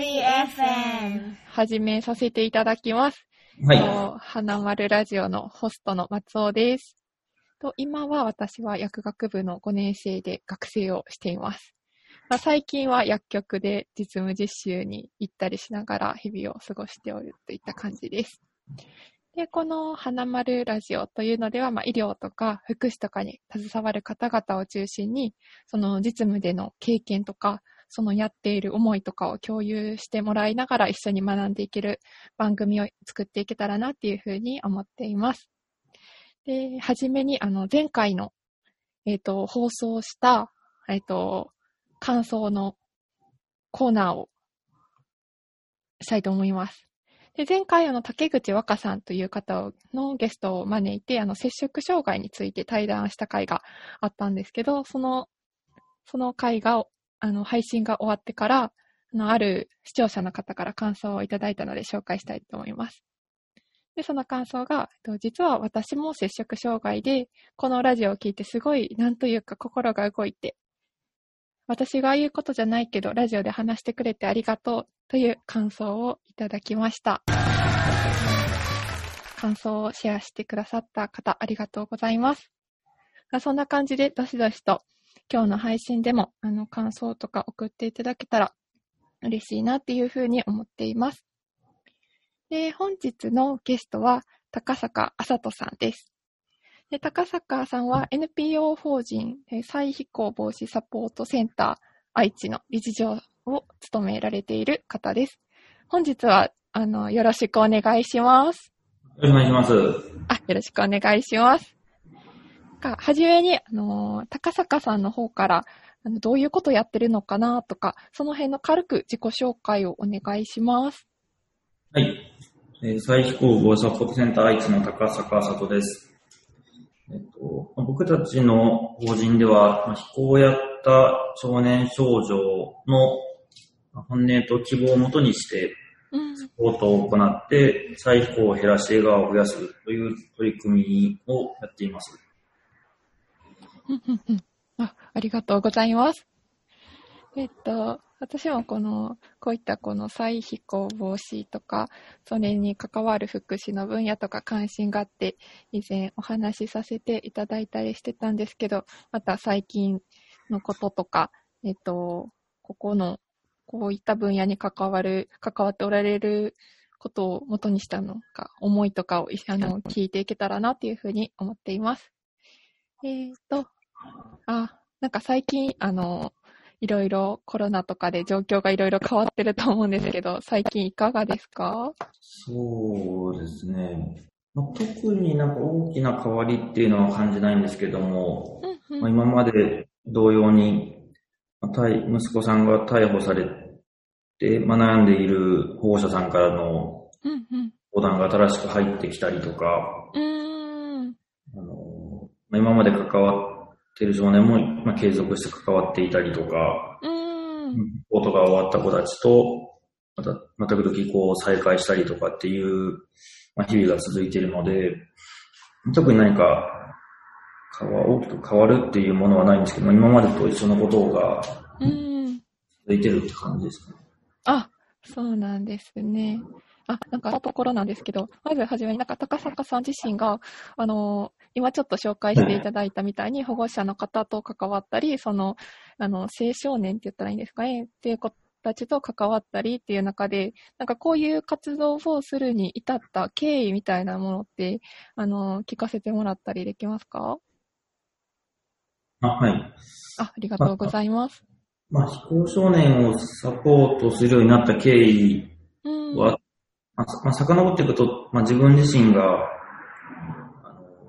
リ FM。始めさせていただきます。はい。と花丸ラジオのホストの松尾です。と今は私は薬学部の5年生で学生をしています。まあ、最近は薬局で実務実習に行ったりしながら日々を過ごしておるといった感じです。で、この花丸ラジオというのでは、まあ、医療とか福祉とかに携わる方々を中心に、その実務での経験とか、そのやっている思いとかを共有してもらいながら一緒に学んでいける番組を作っていけたらなっていうふうに思っています。で、はじめに、あの、前回の、えっ、と、放送した、えっ、と、感想のコーナーをしたいと思います。で、前回、あの、竹口若さんという方のゲストを招いて、あの、接触障害について対談した回があったんですけど、その、その回が、あの、配信が終わってから、あの、ある視聴者の方から感想をいただいたので紹介したいと思います。で、その感想が、実は私も接触障害で、このラジオを聞いてすごい、なんというか心が動いて、私が言うことじゃないけど、ラジオで話してくれてありがとうという感想をいただきました。感想をシェアしてくださった方、ありがとうございます。そんな感じで、どしどしと今日の配信でも、あの、感想とか送っていただけたら嬉しいなっていうふうに思っています。で、本日のゲストは、高坂あさとさんです。で、高坂さんは NPO 法人えー再飛行防止サポートセンター愛知の理事長を務められている方です。本日は、あの、よろしくお願いします。よろしくお願いします。あ、よろしくお願いします。かはじめに、あのー、高坂さんの方から、あのどういうことやってるのかなとか、その辺の軽く自己紹介をお願いします。はい。えー、再飛行防止サポートセンター愛知の高坂里です。えっと、まあ僕たちの法人では、まあ飛行をやった少年少女のまあ本音と希望をもとにして、うん。サポートを行って、再飛行を減らし笑顔を増やすという取り組みをやっています。うんうんうんあ、ありがとうございます。えっと、私もこの、こういったこの再飛行防止とか、それに関わる福祉の分野とか関心があって、以前お話しさせていただいたりしてたんですけど、また最近のこととか、えっと、ここの、こういった分野に関わる、関わっておられることを元にしたのか、思いとかをあの聞いていけたらなっていうふうに思っています。えっ、と、あ、なんか最近、あの、いろいろコロナとかで状況がいろいろ変わってると思うんですけど、最近いかがですか？そうですね。まあ、特になんか大きな変わりっていうのは感じないんですけども、うんまあ、今まで同様に、まあ逮息子さんが逮捕されて、まあ、悩んでいる保護者さんからのうん。うん相談が新しく入ってきたりとか、うん。うーん。まあ、今まで関わっている少年も、まあ、継続して関わっていたりとか、うーん。ことが終わった子たちと、また、また時々こう再会したりとかっていう、まあ、日々が続いているので、特に何か、変わ大きく変わるっていうものはないんですけど、まあ今までと一緒のことがうん。続いてるって感じですね。あ、そうなんですね。あ、なんか、ところなんですけど、まずはじめに、なんか、高坂さん自身が、あの、今ちょっと紹介していただいたみたいに、保護者の方と関わったり、その、あの、青少年って言ったらいいんですか？ね、っていう子たちと関わったりっていう中で、なんかこういう活動をするに至った経緯みたいなものって、あの、聞かせてもらったりできますか？あ、はい。あ、ありがとうございます。まあ、非行少年をサポートするようになった経緯うん。は、まあ、さまあ、遡っていくと、まあ、自分自身が、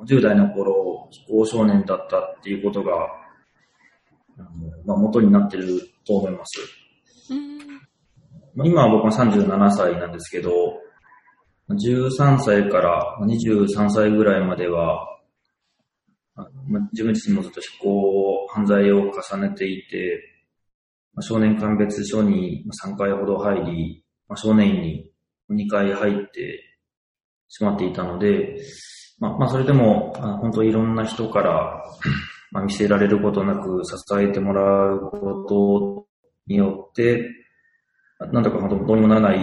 10代の頃、非行少年だったっていうことが、あのまあ、元になってると思います。うん。まあ、今は僕は37歳なんですけど、13歳から23歳ぐらいまでは、まあ自分自身もずっと非行、犯罪を重ねていて、まあ少年鑑別所に3回ほど入り、まあ、少年院に2回入ってしまっていたので、まあ、まあ、それでも、あ本当いろんな人から、まあ、見せられることなく支えてもらうことによって、なんとか本当どうにもならない、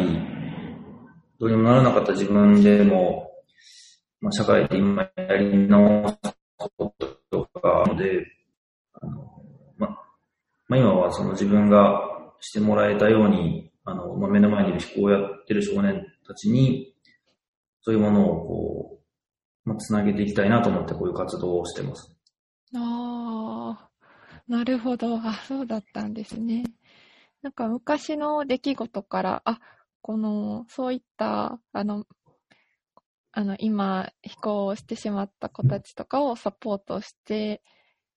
どうにもならなかった自分でも、まあ、社会で今やり直すこととかので、あのままあ、今はその自分がしてもらえたように、あの、まあ、目の前にいる飛行をやってる少年たちに、そういうものをこう、まあ、つなげていきたいなと思ってこういう活動をしてます。ああ、なるほど。あ、そうだったんですね。なんか昔の出来事から、あ、この、そういった、あの、あの、今、飛行をしてしまった子たちとかをサポートして、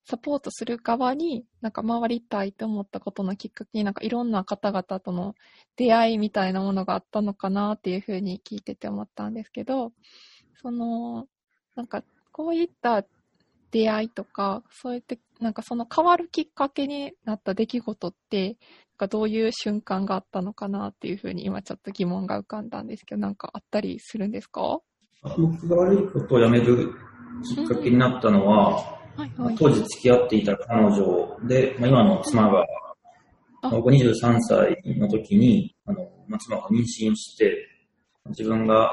サポートする側に、なんか回りたいと思ったことのきっかけに、なんかいろんな方々との出会いみたいなものがあったのかなっていうふうに聞いてて思ったんですけど、その、なんかこういった出会いとか、そうやって、なんかその変わるきっかけになった出来事って、なんかどういう瞬間があったのかなっていうふうに今ちょっと疑問が浮かんだんですけど、なんかあったりするんですか？僕が悪いことをやめるきっかけになったのは、はいはい、当時付き合っていた彼女で、まあ、今の妻が、僕23歳の時に、あの、まあ、妻が妊娠して、自分が、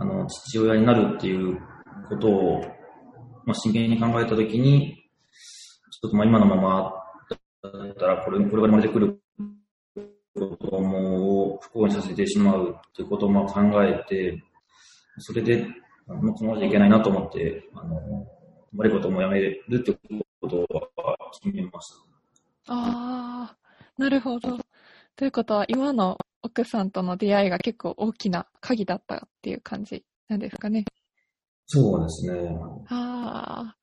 あの、父親になるっていうことを、まあ、真剣に考えた時に、ちょっとまあ今のままだったら、これ、これが生まれてくる子供を不幸にさせてしまうっていうことをまあ考えて、それで、もうこのままじゃいけないなと思って、あの、悪いこともやめるってことは決めました。ああ、なるほど。ということは、今の奥さんとの出会いが結構大きな鍵だったっていう感じなんですかね。そうですね。あ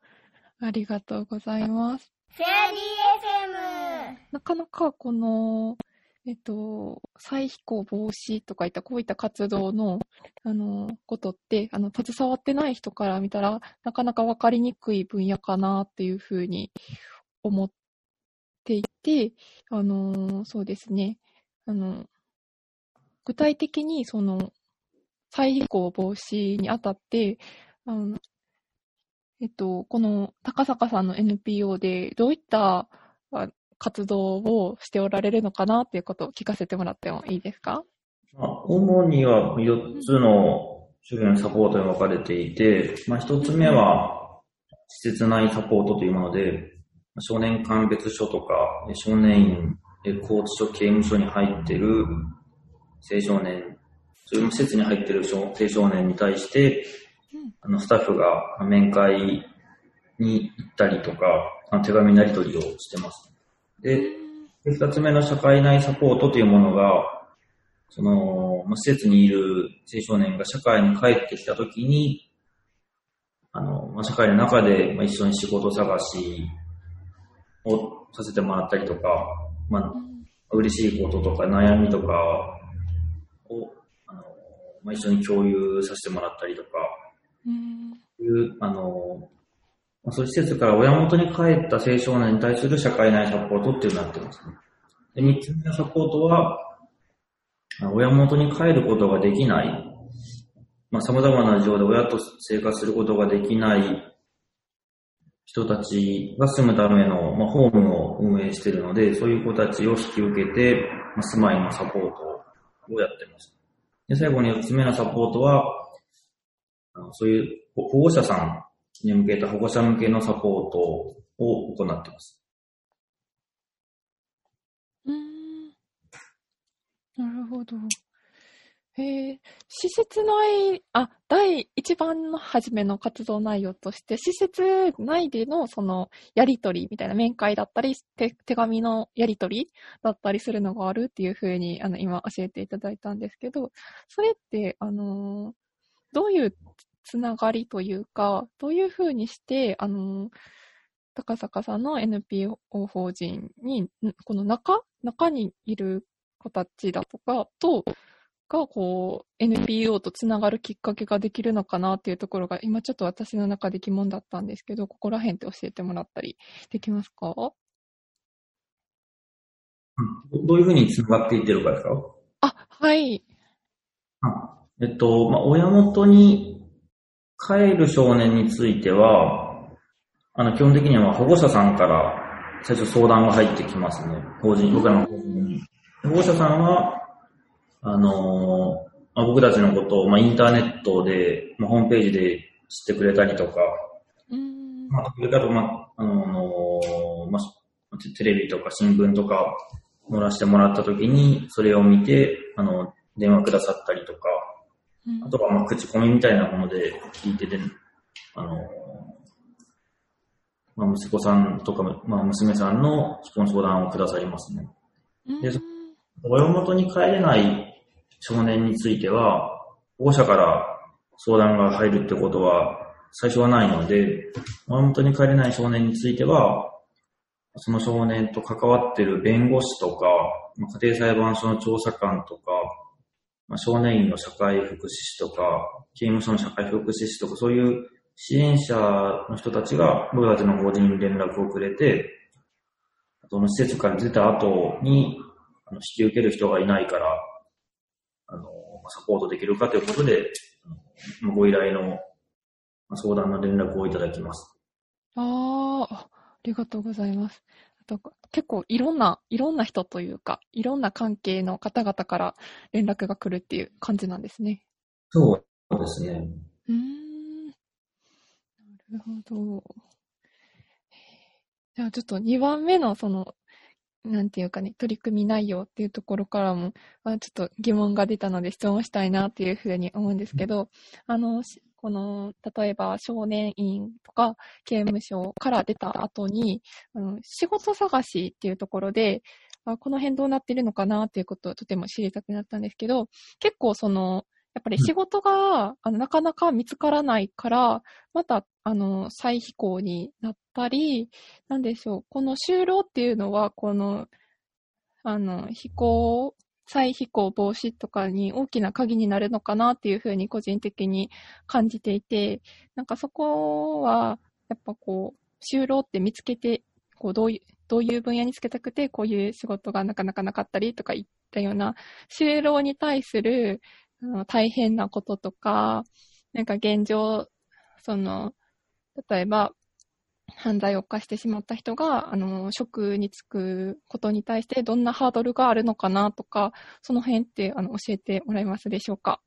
あ、ありがとうございます。フェアリー FM! なかなかこの、えっと、再飛行防止とかいったこういった活動の、あの、ことって、あの、携わってない人から見たら、なかなかわかりにくい分野かなっていうふうに思っていて、あの、そうですね、あの、具体的にその、再飛行防止にあたって、あの、えっと、この高坂さんの NPO でどういった活動をしておられるのかなっていうことを聞かせてもらってもいいですか？主には4つの種類のサポートに分かれていて、まあ、1つ目は施設内サポートというもので、少年鑑別所とか少年院、拘置所、刑務所に入っている青少年、そういう施設に入っている青少年に対して、あのスタッフが面会に行ったりとか、手紙なり取りをしてます。で、二つ目の社会内サポートというものが、その、まあ、施設にいる青少年が社会に帰ってきたときに、あの、まあ、社会の中で、まあ、一緒に仕事探しをさせてもらったりとか、まあ、嬉しいこととか悩みとかを、あの、まあ、一緒に共有させてもらったりとか、いう、あの、そういう施設から親元に帰った青少年に対する社会内サポートっていうのになってますね。で、三つ目のサポートは、親元に帰ることができない、まあ、様々な事情で親と生活することができない。人たちが住むための、まあ、ホームを運営しているので、そういう子たちを引き受けて、まあ、住まいのサポートををやってます。で、最後に四つ目のサポートは、そういう保護者さんに向けた保護者向けのサポートを行ってます。うん。なるほど。へえ、施設内、あ、第一番の初めの活動内容として、施設内でのそのやりとりみたいな面会だったり、手手紙のやりとりだったりするのがあるっていうふうに、あの、今教えていただいたんですけど、それって、あのー、どういうつながりというか、どういうふうにして、あの、高坂さんの NPO 法人に、この中、中にいる子たちだとかと、が、こう、NPO とつながるきっかけができるのかなっていうところが、今ちょっと私の中で疑問だったんですけど、ここら辺って教えてもらったりできますか？どういうふうにつながっていってるかですか？あ、はい。あえっと、まあ、親元に帰る少年については、あの、基本的には保護者さんから最初相談が入ってきますね。法人、僕らの法人に。保護者さんは、あのーまあ、僕たちのことを、まあ、インターネットで、まあ、ホームページで知ってくれたりとか、うん。まあ、それから、まあ、あのーまあ、テテレビとか新聞とか載らせてもらったときに、それを見て、あの、電話くださったりとか、うんあとは、まあ、口コミみたいなもので聞いてて、あのーまあ、息子さんとか、まあ、娘さんの相談をくださりますね。うんで親元に帰れない少年については、保護者から相談が入るってことは最初はないので、親元に帰れない少年については、その少年と関わってる弁護士とか、家庭裁判所の調査官とか、ま、少年院の社会福祉士とか、刑務所の社会福祉士とか、そういう支援者の人たちが僕たちの法人に連絡をくれて、その施設から出た後に、あの引き受ける人がいないから、サポートできるかということで、ご依頼のまあ相談の連絡をいただきます。あーあ、ありがとうございます。あと結構いろんな、いろんな人というか、いろんな関係の方々から連絡が来るっていう感じなんですね。そうですね。うーん。なるほど。じゃあちょっと2番目のその、なんていうかね、取り組み内容っていうところからも、あちょっと疑問が出たので質問したいなっていうふうに思うんですけど、あの、しこの、例えば少年院とか刑務所から出た後に、あの仕事探しっていうところで、あこの辺どうなってるのかなっていうことをとても知りたくなったんですけど、結構その、やっぱり仕事が、あのなかなか見つからないから、また、あの、再飛行になったり、なんでしょう、この就労っていうのは、この、あの、飛行、再飛行防止とかに大きな鍵になるのかなっていうふうに個人的に感じていて、なんかそこは、やっぱこう、就労って見つけて、こう、どういう、どういう分野につけたくて、こういう仕事がなかなかなかったりとかいったような、就労に対する、あの大変なこととか、なんか現状、その、例えば、犯罪を犯してしまった人が、あの、職に就くことに対してどんなハードルがあるのかなとか、その辺って、あの、教えてもらえますでしょうか？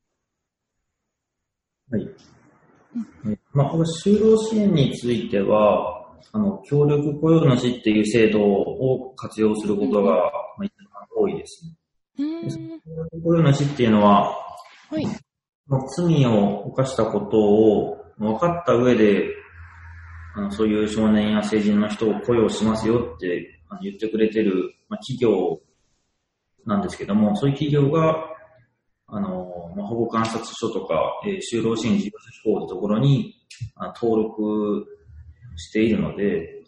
はい。えまあ、この就労支援については、あの、協力雇用主っていう制度を活用することが、まあ、一番多いですね。うーん。協力雇用主っていうのは、はい。まあ罪を犯したことを分かった上で、あのそういう少年や成人の人を雇用しますよってあの言ってくれてる、まあ、企業なんですけども、そういう企業が、あの、まあ、保護観察所とか、えー就労支援事業者機構のところにあ登録しているので、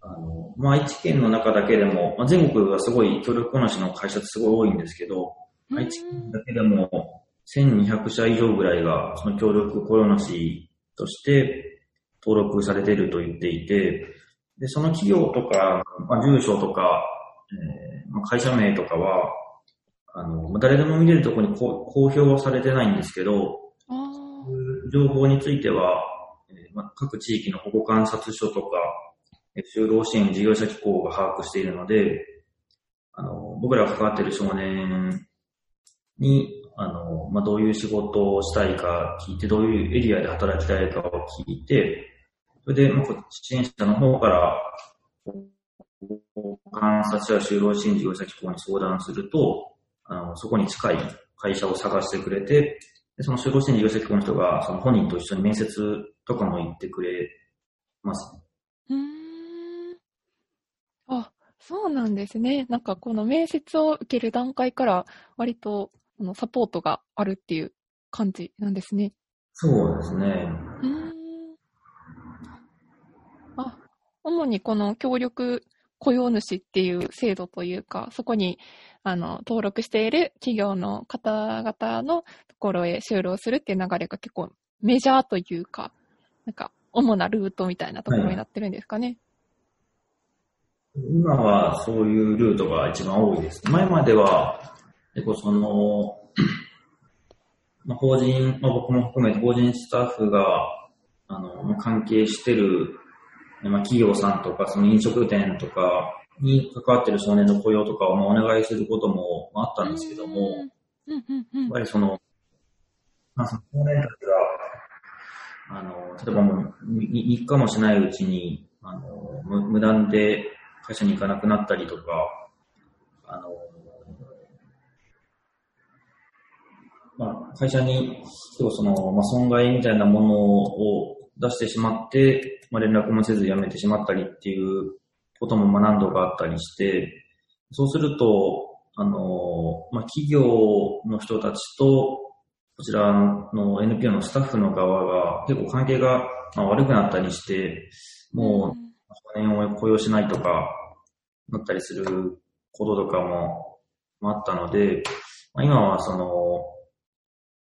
あの、まあ、愛知県の中だけでも、まあ、全国はすごい協力主の会社ってすごい多いんですけど、愛知県だけでも1200社以上ぐらいがその協力雇用主として登録されていると言っていて、で、その企業とか、まあ、住所とか、えーまあ、会社名とかは、あの、まあ誰でも見れるところにこう公表はされてないんですけど、情報については、えーまあ、各地域の保護観察所とか、えー就労支援事業者機構が把握しているので、あの、僕らが関わっている少年に、あの、まあ、どういう仕事をしたいか聞いて、どういうエリアで働きたいかを聞いて、それで、まあ、こ支援者の方から、観察者や就労支援事業者機構に相談すると、あの、そこに近い会社を探してくれて、でその就労支援事業者機構の人が、その本人と一緒に面接とかも行ってくれます。ーうーん。あ、そうなんですね。なんかこの面接を受ける段階から割とあのサポートがあるっていう感じなんですね。そうですね。うーん。あ、主にこの協力雇用主っていう制度というか、そこにあの登録している企業の方々のところへ就労するっていう流れが結構メジャーというか、なんか主なルートみたいなところになってるんですかね。今はそういうルートが一番多いです。前までは、結構その、まあ、法人、まあ、僕も含めて法人スタッフが、あの、関係してる、まあ、企業さんとか、その飲食店とか、に関わってる少年の雇用とかをまあお願いすることもまああったんですけども、やっぱりその、まあ、その少年たちが、あの、例えばもう3日もしないうちに、あの、無無断で会社に行かなくなったりとか、あの、まあ、会社に、要はその、まあ、損害みたいなものを出してしまって、まあ、連絡もせず辞めてしまったりっていうことも何度かあったりして、そうすると、あの、まあ、企業の人たちと、こちらの NPO のスタッフの側が結構関係が悪くなったりして、もう少年を雇用しないとか、なったりすることとかもあったので、ま、今はその、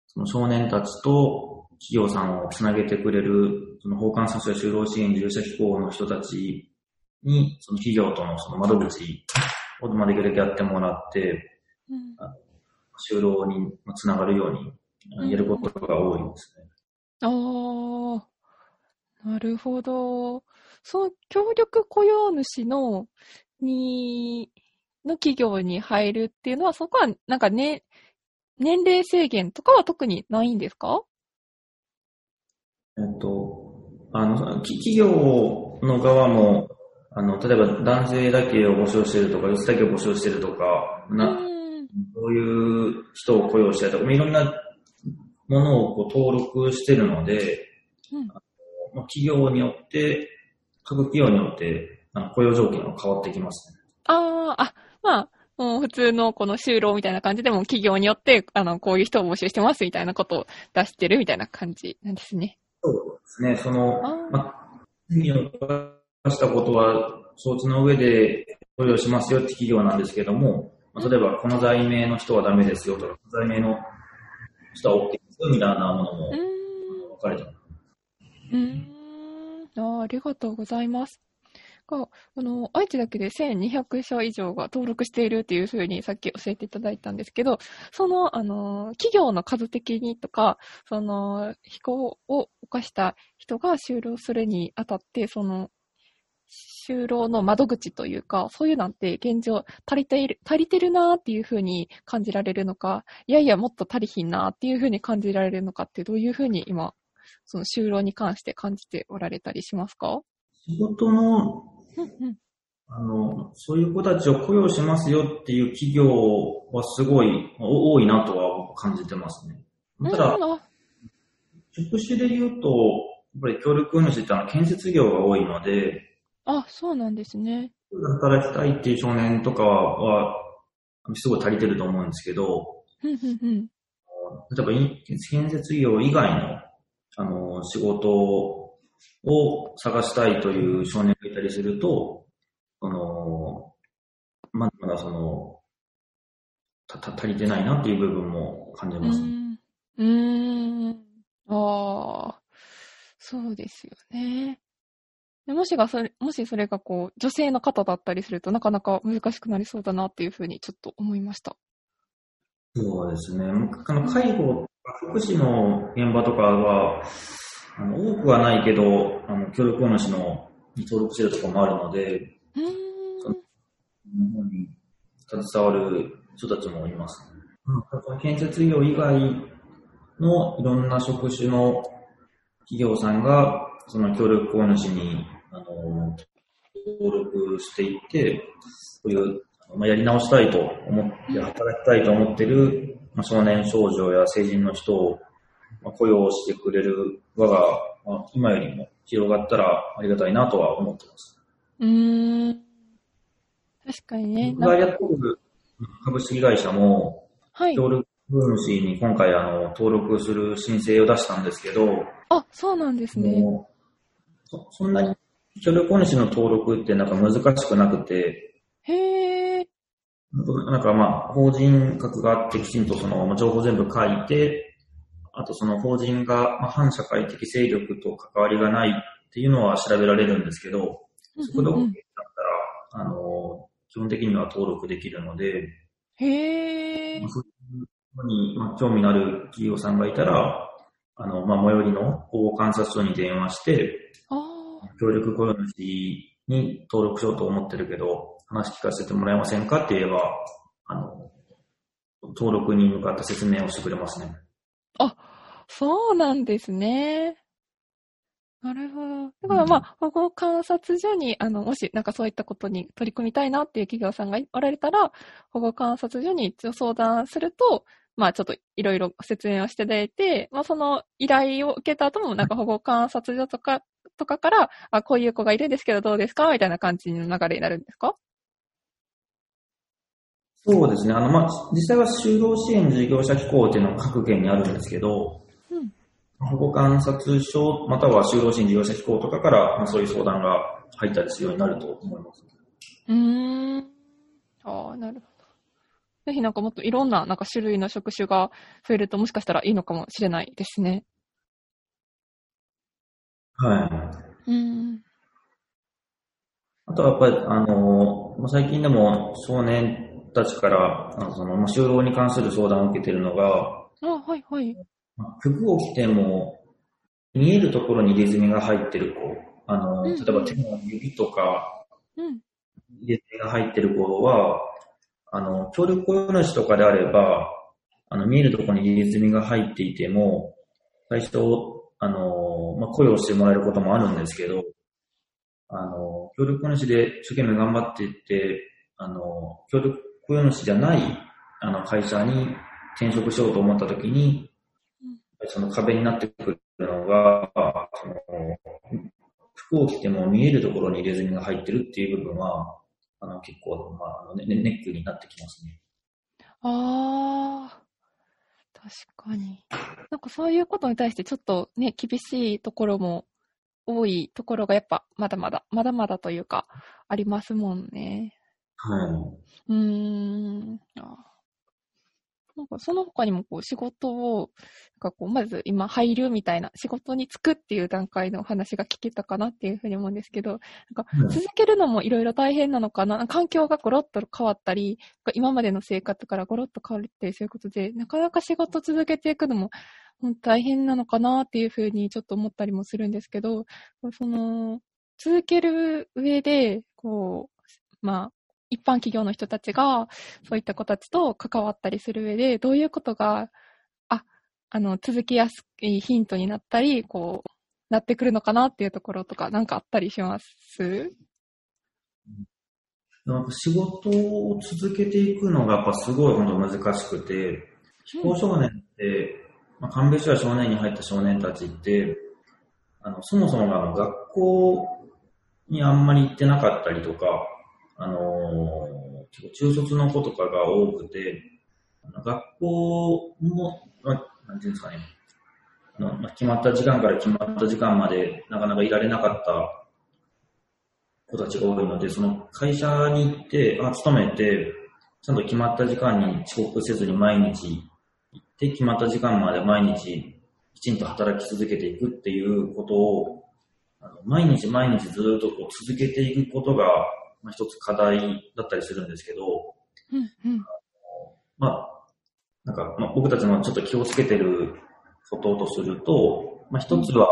その少年たちと企業さんをつなげてくれる、その法官査就労支援事業者機構の人たちに、その企業とのその窓口をまあできるだけやってもらって、うん就労につながるようにあやることが多いですね。ああ、なるほど。その協力雇用主の、に、の企業に入るっていうのは、そこはなんかね、年齢制限とかは特にないんですか？えっと、あの、き企業の側も、あの、例えば男性だけを募集してるとか、女性だけを募集してるとか、うな、ん。そういう人を雇用したりとか、いろんなものをこう登録してるので、うんまあ、企業によって、各企業によってあの雇用条件は変わってきますね。ああ、あ、まあ、もう普通のこの就労みたいな感じでも企業によって、あの、こういう人を募集してますみたいなことを出してるみたいな感じなんですね。そうですね。その、まあ、企業に出したことは承知の上で雇用しますよって企業なんですけども、まあ、例えばこの罪名の人はダメですよとか、罪名の人は OK ですよみたいなものも。分かれてます。うーん。あーありがとうございます。が、あの、愛知だけで1200社以上が登録しているっていうふうにさっき教えていただいたんですけど、その、あの、企業の数的にとか、その、非行を犯した人が就労するにあたって、その、就労の窓口というか、そういうなんて現状足りている、足りてるなーっていうふうに感じられるのか、いやいやもっと足りひんなーっていうふうに感じられるのかってどういうふうに今、その就労に関して感じておられたりしますか？仕事のあの、そういう子たちを雇用しますよっていう企業はすごいお多いなとは僕感じてますね。ただ、職種で言うと、やっぱり協力主ってあの建設業が多いので、あ、そうなんですね。働きたいっていう少年とかは、すごい足りてると思うんですけど、うんうんうん例えばい建設業以外の、あの、仕事を探したいという少年がいたりすると、あの、まだまだその、た、た足りてないなっていう部分も感じうますね。ん。うーん。ああ、そうですよね。でもしがそれ、もしそれがこう、女性の方だったりするとなかなか難しくなりそうだなっていうふうにちょっと思いました。そうですね。あの、介護、福祉の現場とかは、あの、多くはないけど、あの、協力主のに登録してるところもあるので、うーん。日本に携わる人たちもいます、ね。うん、建設業以外のいろんな職種の企業さんが、その協力主に、あの、登録していって、そういう、まあ、やり直したいと思って、働きたいと思ってる、まあ、少年少女や成人の人を、まあ、雇用してくれる輪が、まあ、今よりも広がったらありがたいなとは思ってます。うーん。確かにね。僕がやってる株式会社も、はい。協力主に今回あの登録する申請を出したんですけど、あ、そうなんですね。そそんなに協力主の登録ってなんか難しくなくて、へえ。なんかまあ法人格があってきちんとその情報全部書いて、あとその法人がまあ反社会的勢力と関わりがないっていうのは調べられるんですけど、そこで OK だったら、あの、基本的には登録できるので、へえまあ。そういうのに、まあ、興味のある企業さんがいたら、あの、まあ、最寄りの保護観察所に電話して。協力雇用主に登録しようと思ってるけど、話聞かせてもらえませんかって言えば、あの、登録に向かった説明をしてくれますね。あ、そうなんですね。なるほど。だからまあ、保護観察所に、あの、もしなんかそういったことに取り組みたいなっていう企業さんがおられたら、保護観察所に一応相談すると、まあちょっといろいろ説明をしていただいて、まあその依頼を受けた後もなんか保護観察所とか、とかから、あ、こういう子がいるんですけどどうですか？みたいな感じの流れになるんですか？そうですね。あの、まあ、実際は就労支援事業者機構っていうのが各県にあるんですけど、うん、保護観察所、または就労支援事業者機構とかから、まあ、そういう相談が入ったりするようになると思います。うーん。ああ、なるほど。ぜひなんかもっといろんななんか種類の職種が増えるともしかしたらいいのかもしれないですね。はい。うん。あとはやっぱり、あの、最近でも少年たちから、あのその、まあ、就労に関する相談を受けているのが、あ、はいはい。服を着ても、見えるところに入れ墨が入ってる子、あの、うん、例えば手の指とか、うん、入れ墨が入ってる子は、あの、協力雇用主とかであれば、あの、見えるところに入れ墨が入っていても、最初、あの、まあ、雇用してもらえることもあるんですけど、あの、協力雇用主で一生懸命頑張っていって、あの、協力雇用主じゃない、あの、会社に転職しようと思った時に、その壁になってくるのが、その、服を着ても見えるところに入れ墨が入ってるっていう部分は、あの、結構、まあ、ネネックになってきますね。ああ、確かに。なんかそういうことに対してちょっとね、厳しいところも多いところがやっぱまだまだ、まだまだというか、ありますもんね。はい。うーん。あなんかその他にもこう仕事を、なんかこうまず今入るみたいな仕事に就くっていう段階の話が聞けたかなっていうふうに思うんですけど、なんか続けるのもいろいろ大変なのかな、環境がゴロッと変わったり、今までの生活からゴロッと変わるってそういうことで、なかなか仕事続けていくのも大変なのかなっていうふうにちょっと思ったりもするんですけど、その、続ける上で、こう、まあ、一般企業の人たちが、そういった子たちと関わったりする上で、どういうことが、あ、あの、続きやすいヒントになったり、こう、なってくるのかなっていうところとか、なんかあったりします？なんか仕事を続けていくのがやっぱすごい本当難しくて、非行少年って、まあ、鑑別所や少年に入った少年たちって、あの、そもそもあの学校にあんまり行ってなかったりとか、あのー、中卒の子とかが多くて、学校も、まなんていうんですかね、あ決まった時間から決まった時間までなかなかいられなかった子たちが多いので、その会社に行って、あ、勤めて、ちゃんと決まった時間に遅刻せずに毎日行って、決まった時間まで毎日きちんと働き続けていくっていうことを、あの毎日毎日ずっとこう続けていくことがまあ、一つ課題だったりするんですけど、うんうん、まあ、なんか、まあ、僕たちのちょっと気をつけてることとすると、まあ、一つは、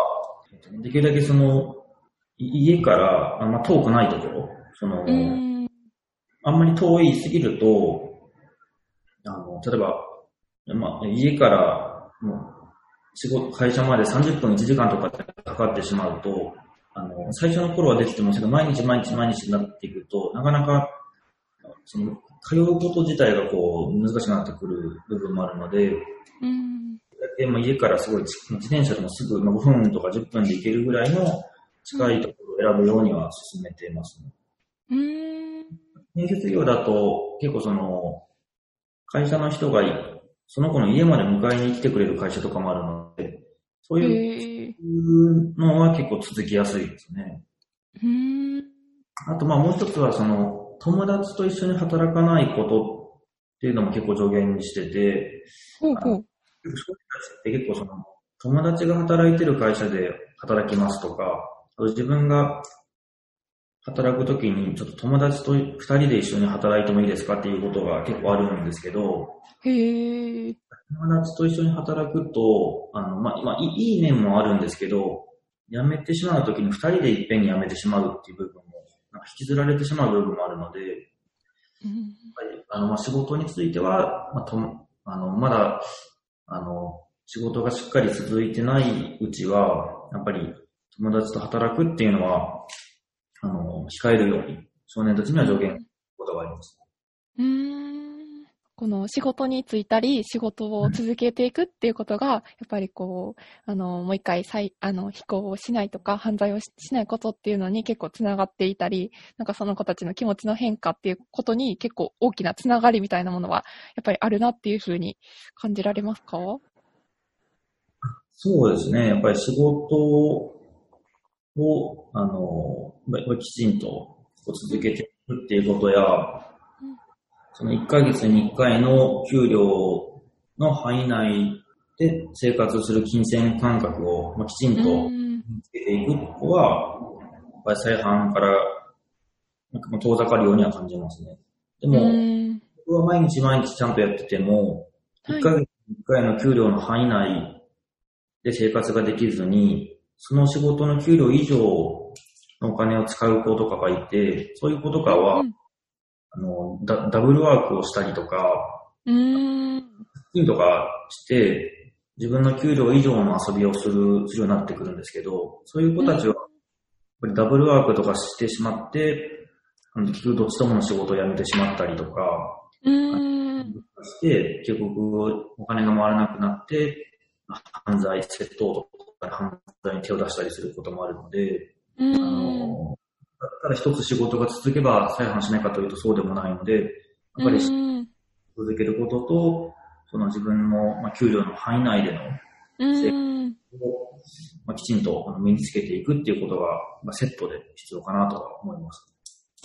できるだけその、家からあんま遠くないところ、その、あんまり遠いすぎると、あの、例えば、まあ、家から、もう、仕事、会社まで30分1時間とかかかってしまうと、あの、最初の頃はできてましたけど、毎日毎日毎日になっていくと、なかなか、その、通うこと自体がこう、難しくなってくる部分もあるので、うん。でまあ、家からすごい、自転車でもすぐ、まあ、5分とか10分で行けるぐらいの近いところを選ぶようには進めてますね。うん。建設業だと、結構その、会社の人がその子の家まで迎えに来てくれる会社とかもあるので、そういうのは結構続きやすいですね。あと、まあもう一つは、その、友達と一緒に働かないことっていうのも結構上限にしてて、ほうほう。って結構その、友達が働いてる会社で働きますとか、自分が働くときに、ちょっと友達と二人で一緒に働いてもいいですかっていうことが結構あるんですけど、へー。友達と一緒に働くと、あの、まあ、まあ、いい面もあるんですけど、辞めてしまうときに二人でいっぺんに辞めてしまうっていう部分も、なんか引きずられてしまう部分もあるので、うんあの、まあ、仕事については、まあ、とあの、まだ、あの、仕事がしっかり続いてないうちは、やっぱり友達と働くっていうのは、控えるように、少年たちには助言することがあります。うんこの仕事に就いたり、仕事を続けていくっていうことが、やっぱりこう、あの、もう一回再、あの、飛行をしないとか、犯罪をししないことっていうのに結構つながっていたり、なんかその子たちの気持ちの変化っていうことに結構大きなつながりみたいなものは、やっぱりあるなっていうふうに感じられますか？そうですね。やっぱり仕事を、あの、まあきちんと続けていくっていうことや、その1ヶ月に1回の給料の範囲内で生活する金銭感覚を、まあ、きちんとうん。つけていくことは、やっぱり再犯からなんかもう遠ざかるようには感じますね。でうも、ん。僕は毎日毎日ちゃんとやってても、はい。1ヶ月に1回の給料の範囲内で生活ができずに、その仕事の給料以上のお金を使う子とかがいて、そういう子とかは、うんあのダ、ダブルワークをしたりとか、うーん。金とかして、自分の給料以上の遊びをする、するようになってくるんですけど、そういう子たちは、やっぱりダブルワークとかしてしまって、あの結局どっちともの仕事を辞めてしまったりとか、うーん。して、結局お金が回らなくなって、犯罪、窃盗とか犯罪に手を出したりすることもあるので、うあん。の、ただ一つ仕事が続けば再犯しないかというとそうでもないので、やっぱりうん続けることと、その自分の、まあ、給料の範囲内でのうん。を、まあ、きちんと身につけていくっていうことが、まあ、セットで必要かなとは思います。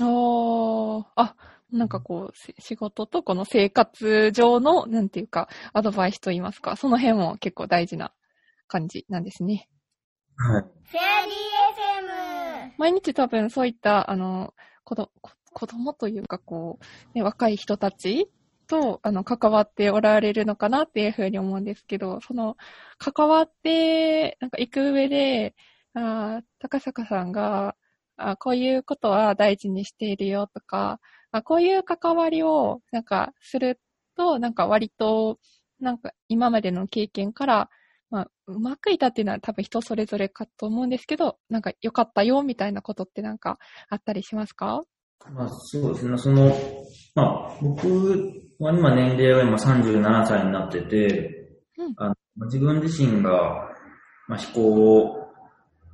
おー、あ、なんかこう、せ仕事とこの生活上の、なんていうか、アドバイスといいますか、その辺も結構大事な感じなんですね。はい。フェアリー FM! 毎日多分そういった、あの、子どこ子供というかこう、ね、若い人たちと、あの、関わっておられるのかなっていうふうに思うんですけど、その、関わって、なんか行く上で、あー高坂さんが、あこういうことは大事にしているよとか、あこういう関わりを、なんか、すると、なんか割と、なんか今までの経験から、まあ、うまくいったっていうのは多分人それぞれかと思うんですけど、なんか良かったよみたいなことってなんかあったりしますか？まあ、そうですね。その、まあ、僕は今年齢が今37歳になってて、うんあの自分自身が、まあ、飛行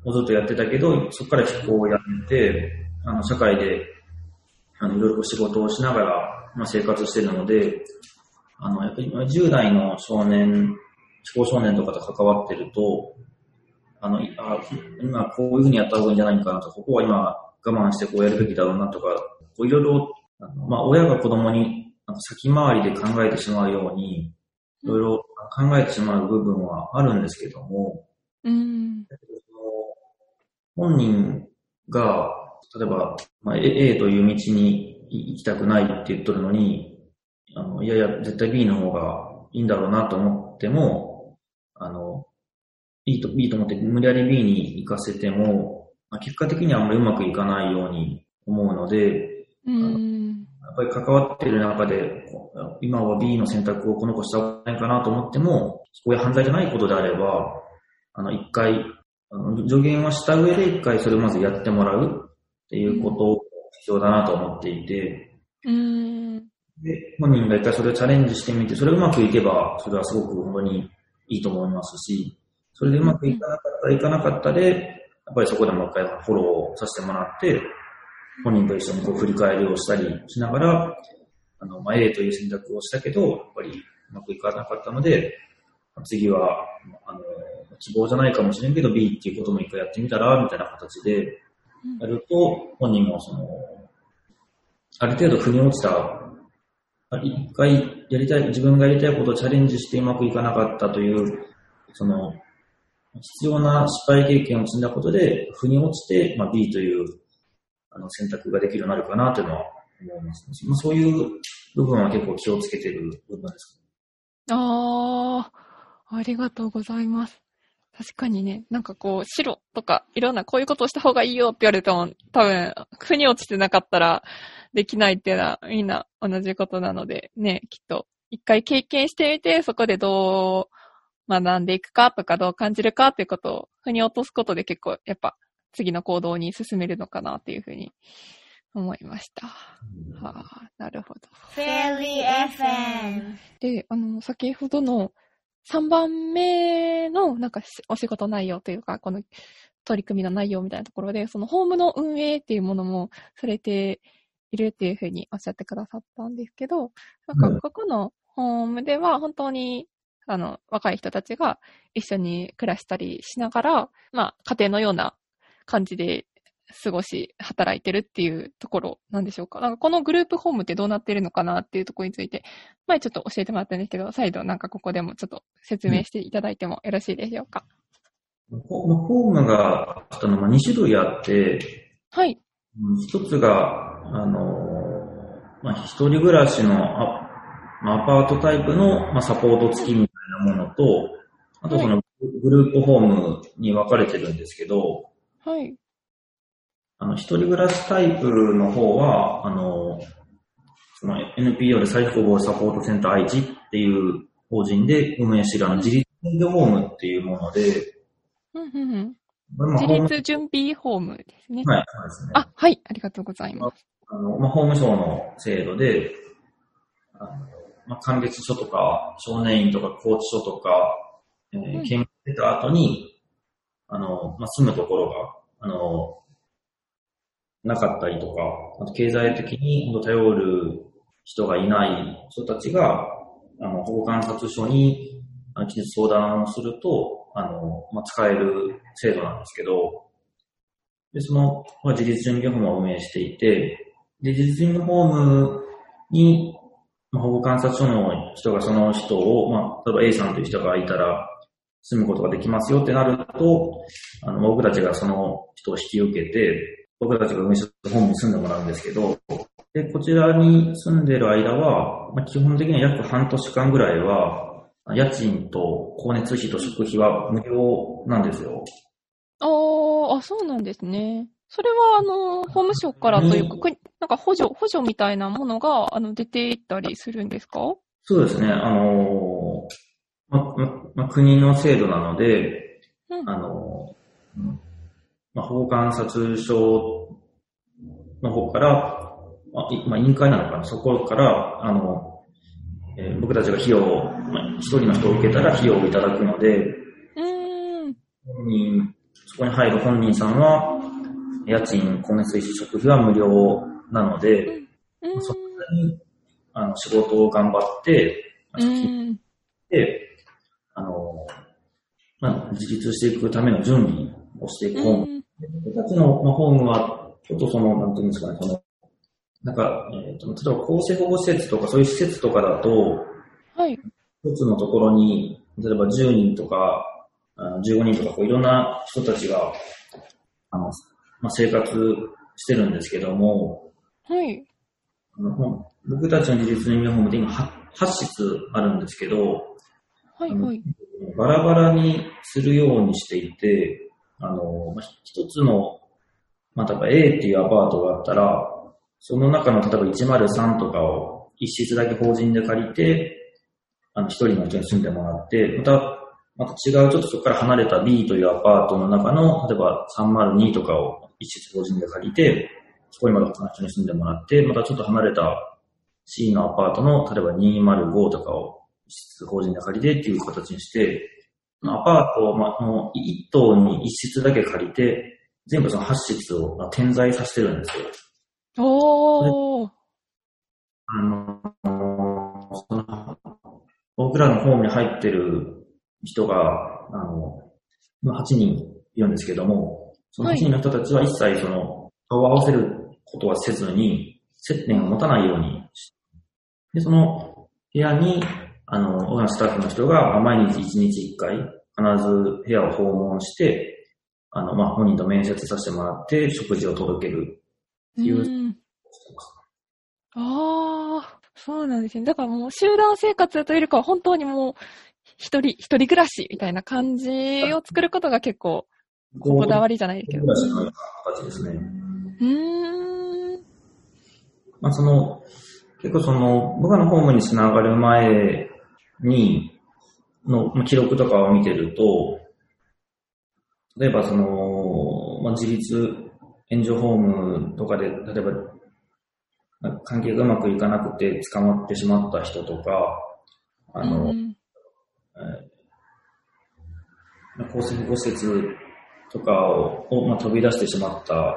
をずっとやってたけど、そこから飛行をやめて、あの、社会で、あの、いろいろ仕事をしながら、まあ、生活してるので、あの、やっぱり今10代の少年、飛行少年とかと関わってると、あの、いあ今こういうふうにやった方がいいんじゃないかなとか、ここは今我慢してこうやるべきだろうなとか、こういろいろ、あのまあ、親が子供に先回りで考えてしまうように、いろいろ考えてしまう部分はあるんですけども、うん。本人が、例えば、まあ、A という道に行きたくないって言っとるのに、あの、いやいや、絶対 B の方がいいんだろうなと思っても、いいと、いいと思って無理やり B に行かせても、まあ、結果的にはあんまりうまくいかないように思うので、うん。やっぱり関わっている中で、今は B の選択をこの子した方がいいかなと思っても、こういう犯罪じゃないことであれば、あの、一回、あの助言はした上で一回それをまずやってもらうっていうことを必要だなと思っていて、うん。で、本人が一回それをチャレンジしてみて、それがうまくいけば、それはすごく本当にいいと思いますし、それでうまくいかなかったらいかなかったで、やっぱりそこでもう一回フォローさせてもらって、本人と一緒にこう振り返りをしたりしながら、あの、まあ、A という選択をしたけど、やっぱりうまくいかなかったので、次は、あの、希望じゃないかもしれんけど B っていうことも一回やってみたら、みたいな形でやると、本人もその、ある程度腑に落ちた、一回やりたい、自分がやりたいことをチャレンジしてうまくいかなかったという、その、必要な失敗経験を積んだことで、腑に落ちて、まあ、B というあの選択ができるようになるかなというのは思います、まあ、そういう部分は結構気をつけてる部分です。ああ、ありがとうございます。確かにね、なんかこう、白とか、いろんなこういうことをした方がいいよって言われても、多分、腑に落ちてなかったらできないっていうのはみんな同じことなので、ね、きっと、一回経験してみて、そこでどう学んでいくかとか、どう感じるかっていうことを腑に落とすことで結構、やっぱ、次の行動に進めるのかなっていうふうに思いました。はあ、なるほど。フェリー FM。で、あの、先ほどの3番目の、なんかし、お仕事内容というか、この取り組みの内容みたいなところで、そのホームの運営っていうものもされているっていうふうにおっしゃってくださったんですけど、なんか、ここのホームでは本当に、あの、若い人たちが一緒に暮らしたりしながら、まあ、家庭のような感じで過ごし、働いてるっていうところなんでしょうか。なんかこのグループホームってどうなってるのかなっていうところについて、前ちょっと教えてもらったんですけど、再度なんかここでもちょっと説明していただいてもよろしいでしょうか。ホホームがあったのは2種類あって、はい。うん一つが、あの、まあ、一人暮らしのアまあアパートタイプの、まあ、サポート付きみたと、あとそのグループホームに分かれてるんですけど、はい。あの、一人暮らしタイプの方は、あの、その NPO で再複合サポートセンター愛知っていう法人で運営しているあの自立準備ホームっていうもので、うんうんうん自立準備ホームですね。はい、そうですね。あ、はい。ありがとうございます。あの、まあ、法務省の制度で、あのまあ、関月書とか、少年院とか、拘置所とか、えーうん。検挙出た後に、あの、まあ、住むところが、あの、なかったりとか、あと経済的に頼る人がいない人たちが、あの、保護観察所に、あの、期日相談をすると、あの、まあ、使える制度なんですけど、で、その、まあ、自立準備ホームを運営していて、で、自立準備ホームに、まあ、保護観察所の人がその人を、まあ、例えば A さんという人がいたら、住むことができますよってなると、あの、僕たちがその人を引き受けて、僕たちが運営するホームに住んでもらうんですけど、で、こちらに住んでる間は、まあ、基本的には約半年間ぐらいは、家賃と光熱費と食費は無料なんですよ。あーあ、そうなんですね。それは、あの、法務省からというか、なんか補助、補助みたいなものが、あの、出ていったりするんですか？そうですね。あのーま、ま、ま国の制度なので、うんあのーうんま保護観察所の方から、まいまあ、委員会なのかな、そこから、あの、えー僕たちが費用を、まあ、一人の人を受けたら費用をいただくので、うーん。本人、そこに入る本人さんは、家賃、光熱費、食費は無料なので、うーんそこにあの仕事を頑張って、うーん。で、あの、まあ、自立していくための準備をしていくホーム。うん僕たちの、まあ、ホームは、ちょっとその、なんていうんですかね、その、なんか、えーと、例えば厚生保護施設とかそういう施設とかだと、はい。一つのところに、例えば10人とか、あの15人とか、こういろんな人たちが、あの、まあ、生活してるんですけども、はい。あの僕たちの自立準備ホームで今8、8室あるんですけど、はい。はい。バラバラにするようにしていて、あの、まあ一つの、まあ、例えば A っていうアパートがあったら、その中の例えば103とかを一室だけ法人で借りて、あの、一人の人に住んでもらって、また、また違うちょっとそこから離れた B というアパートの中の、例えば302とかを一室法人で借りて、そこにまた他の人に住んでもらって、またちょっと離れた C のアパートの、例えば205とかを一室法人で借りてっていう形にして、アパートを、まあ、もう一棟に一室だけ借りて、全部その8室をまあ点在させてるんですよ。おー。あの、その僕らのホームに入ってる人が、あの、まあ8人いるんですけども、その8人の人たちは一切その、顔を合わせることはせずに、接点を持たないようにしで、その部屋に、あの、僕らのスタッフの人がまあ毎日1日1回、必ず部屋を訪問して、あの、まあ、本人と面接させてもらって、食事を届ける。いううんああ、そうなんですね。だからもう集団生活というよりかは本当にもう一人、一人暮らしみたいな感じを作ることが結構こだわりじゃないけど。暮らしのような形ですね。うーん。まあ、その、結構その、僕らのホームにつながる前に、のまあ記録とかを見てると、例えばその、まあ、自立援助ホームとかで、例えば、まあ関係がうまくいかなくて捕まってしまった人とか、あの、うんまあ骨折骨折とかを、をまあ、飛び出してしまった、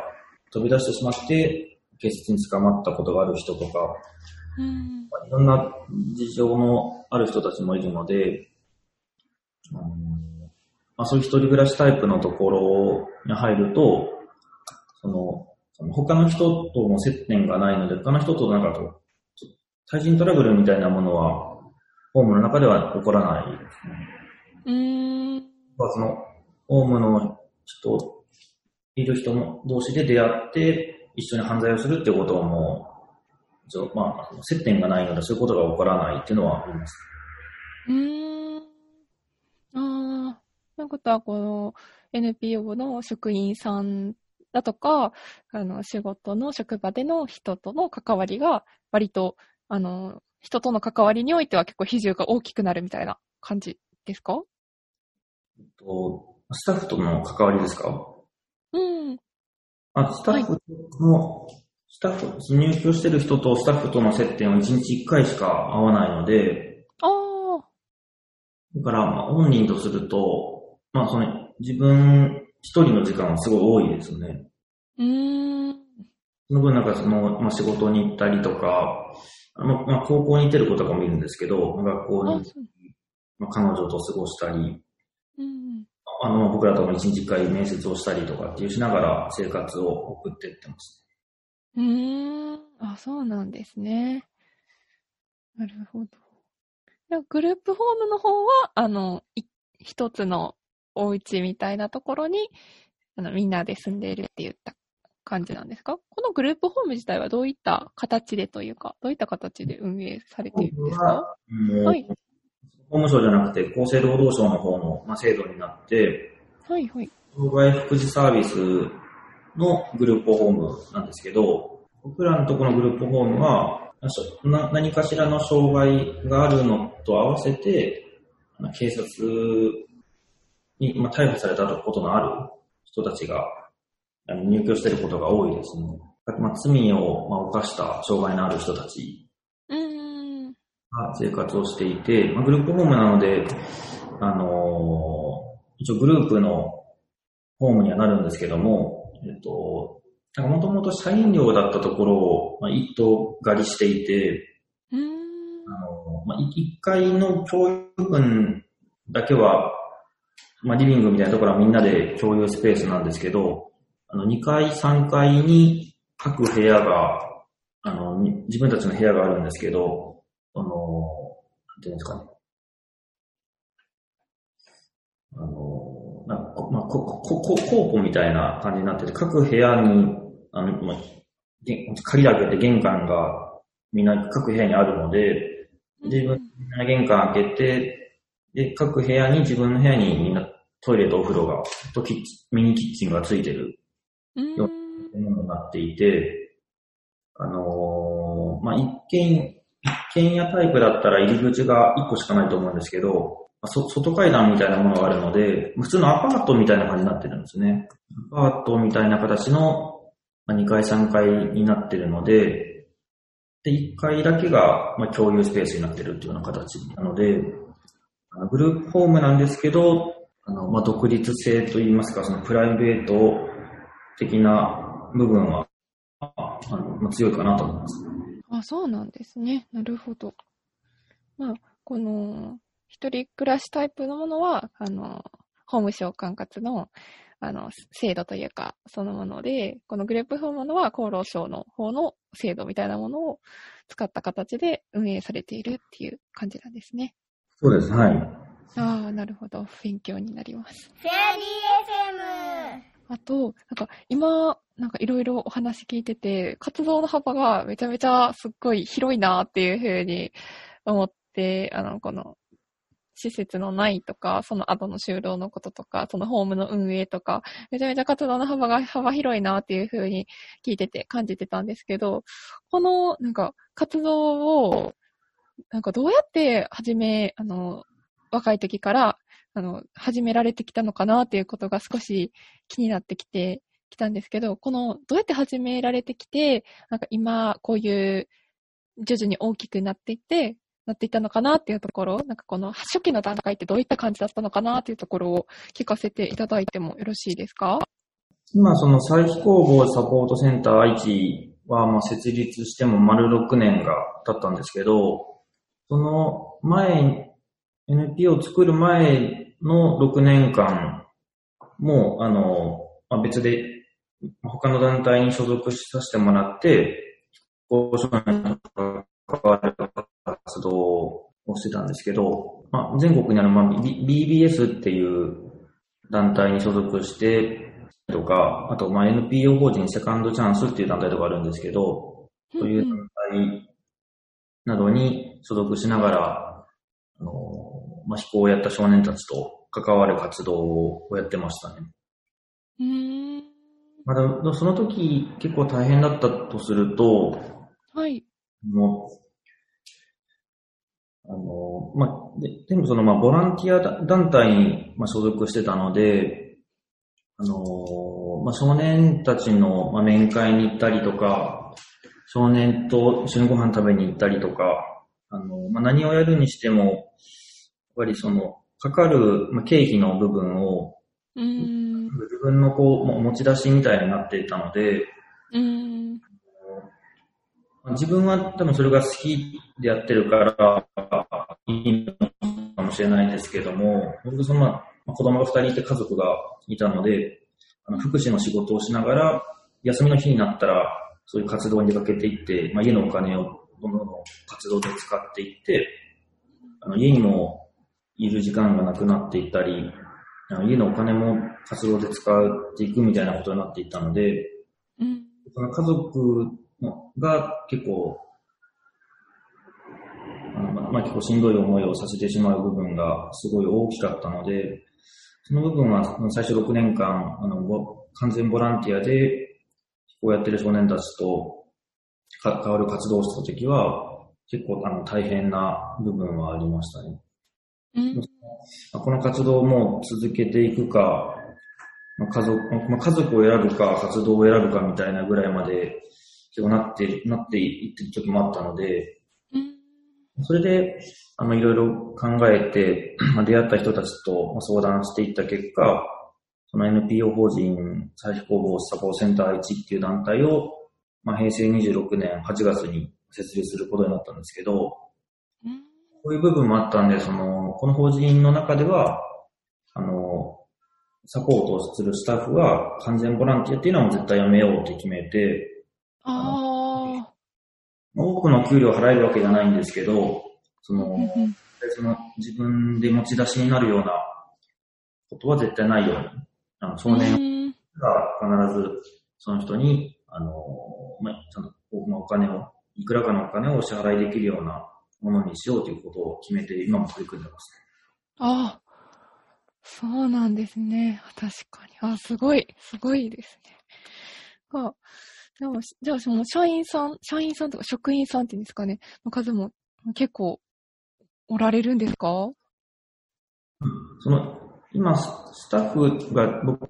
飛び出してしまって、警察に捕まったことがある人とか、うん。いろんな事情のある人たちもいるので、あのまあ、そういう一人暮らしタイプのところに入ると、その、その他の人とも接点がないので、他の人となんかと、対人トラブルみたいなものは、ホームの中では起こらないですね。うーん。まあその、ホームの人、いる人の同士で出会って、一緒に犯罪をするってことはもう、まあ、接点がないので、そういうことが起こらないっていうのはあります。うーん。ああ。ということは、この NPO の職員さんだとか、あの、仕事の職場での人との関わりが、割と、あの、人との関わりにおいては結構比重が大きくなるみたいな感じですか？とスタッフとの関わりですか？うん。あ、スタッフの、スタッフ、入居してる人とスタッフとの接点は1日1回しか会わないので、ああ。だから、まあ、本人とすると、まあ、その、自分一人の時間はすごい多いですよね。うーん。その分なんかその、まあ、仕事に行ったりとか、あのまあ、高校に行ってる子とかもいるんですけど、学校に、あそうまあ、彼女と過ごしたり、うん。あの、僕らとも一日一回面接をしたりとかっていうしながら生活を送っていってます。うーん。あ、そうなんですね。なるほど。グループホームの方は、あの、い一つのお家みたいなところに、あの、みんなで住んでいるって言った感じなんですか？このグループホーム自体はどういった形でというか、どういった形で運営されているんですか？はい法務省じゃなくて厚生労働省の方の、まあ、制度になって、はいはい。障害福祉サービスのグループホームなんですけど、僕らのところのグループホームは、な何かしらの障害があるのと合わせて、警察に、まあ、逮捕されたことのある人たちが入居していることが多いですね。まあ、罪を、まあ、犯した障害のある人たち生活をしていて、まあ、グループホームなので、あのー一応グループのホームにはなるんですけども、えっと、もともと社員寮だったところを、まあ、一棟借りしていて。あのまあ、1階の共有分だけは、まあ、リビングみたいなところはみんなで共有スペースなんですけど、あの2階、3階に各部屋が、あの、に自分たちの部屋があるんですけど、あの、ていうんですかね。あの、なんかこまあ、こ、こ、こ、倉庫みたいな感じになってて、各部屋に、あの、まあ、げ鍵開けて玄関がみんな各部屋にあるので、自分が玄関開けて、で、各部屋に自分の部屋にみんなトイレとお風呂が、とキッチミニキッチンがついてるうーん。ものになっていて、あのーまあ、一軒、一軒家タイプだったら入り口が一個しかないと思うんですけど、そ外階段みたいなものがあるので、普通のアパートみたいな感じになってるんですね。アパートみたいな形の2階3階になってるので、で、1階だけが共有スペースになってるっていうような形なので、グループホームなんですけど、あの、まあ、独立性といいますか、そのプライベート的な部分は、あのまあ、強いかなと思います。あ、そうなんですね。なるほど。まあ、この、一人暮らしタイプのものは、あの、法務省管轄の、あの、制度というか、そのもので、このグループホームものは厚労省の方の制度みたいなものを使った形で運営されているっていう感じなんですね。そうです、はい。ああ、なるほど。勉強になります。フェアリー FM あと、なんか今、なんかいろいろお話聞いてて、活動の幅がめちゃめちゃすっごい広いなっていうふうに思って、あの、この、施設のないとか、その後の就労のこととか、そのホームの運営とか、めちゃめちゃ活動の幅が幅広いなっていうふうに聞いてて感じてたんですけど、このなんか活動を、なんかどうやって始め、あの、若い時からあの、始められてきたのかなっていうことが少し気になってきて、きたんですけど、この、どうやって始められてきて、なんか今、こういう、徐々に大きくなっていって、なっていったのかなっていうところ、なんかこの初期の段階ってどういった感じだったのかなっていうところを聞かせていただいてもよろしいですか？今、その再飛行防サポートセンター愛知は、まあ、設立しても丸6年が経ったんですけど、その前 NP を作る前の6年間も、あの、まあ、別で他の団体に所属させてもらって、交渉に関わる活動をしてたんですけど、まあ、全国にある、まあ、BBS っていう団体に所属してとか、あと、まあ、NPO 法人セカンドチャンスっていう団体とかあるんですけど、そういう団体などに所属しながら、あのまあ、飛行をやった少年たちと関わる活動をやってましたね。うん。まだ、その時結構大変だったとすると、はい。もう、あの、まあ、で、でもその、まあ、ボランティア団体に、まあ、所属してたので、あの、まあ、少年たちの、まあ、面会に行ったりとか、少年と一緒にご飯食べに行ったりとか、あの、まあ、何をやるにしても、ぱりその、かかる、まあ、経費の部分を、うん、自分のこう、持ち出しみたいになっていたので、うん、自分は多分それが好きでやってるから、いいのかもしれないですけども、僕その、まあ、子供が二人いて家族がいたので、あの福祉の仕事をしながら、休みの日になったら、そういう活動に出かけていって、まあ、家のお金をどんどん活動で使っていって、あの家にもいる時間がなくなっていったり、家のお金も活動で使っていくみたいなことになっていったので、うん、家族が結構、あのまあ、結構しんどい思いをさせてしまう部分がすごい大きかったので、その部分は最初6年間、あの完全ボランティアでこうやってる少年たちと関わる活動をしたときは、結構あの大変な部分はありましたね。うん、この活動も続けていくか、家族、まあ、家族を選ぶか、活動を選ぶかみたいなぐらいまで、結構なって、なっていってる時もあったので、うん、それで、あの、いろいろ考えて、まあ、出会った人たちと相談していった結果、その NPO 法人再飛行防止サポーセンター1っていう団体を、まあ、平成26年8月に設立することになったんですけど、こういう部分もあったんで、その、この法人の中では、あの、サポートをするスタッフは完全ボランティアっていうのは絶対やめようって決めて、ああ。多くの給料を払えるわけじゃないんですけど、その、その自分で持ち出しになるようなことは絶対ないように、あの少年が必ずその人に、あの、まあ、ちゃんとお金を、いくらかのお金をお支払いできるようなものにしようということを決めて、今も取り組んでます、ああ、そうなんですね。確かに。あ、すごい、すごいですね。あ、でも、じゃあその社員さん、社員さんとか職員さんっていうんですかね、の数も結構おられるんですか？その、今、スタッフが僕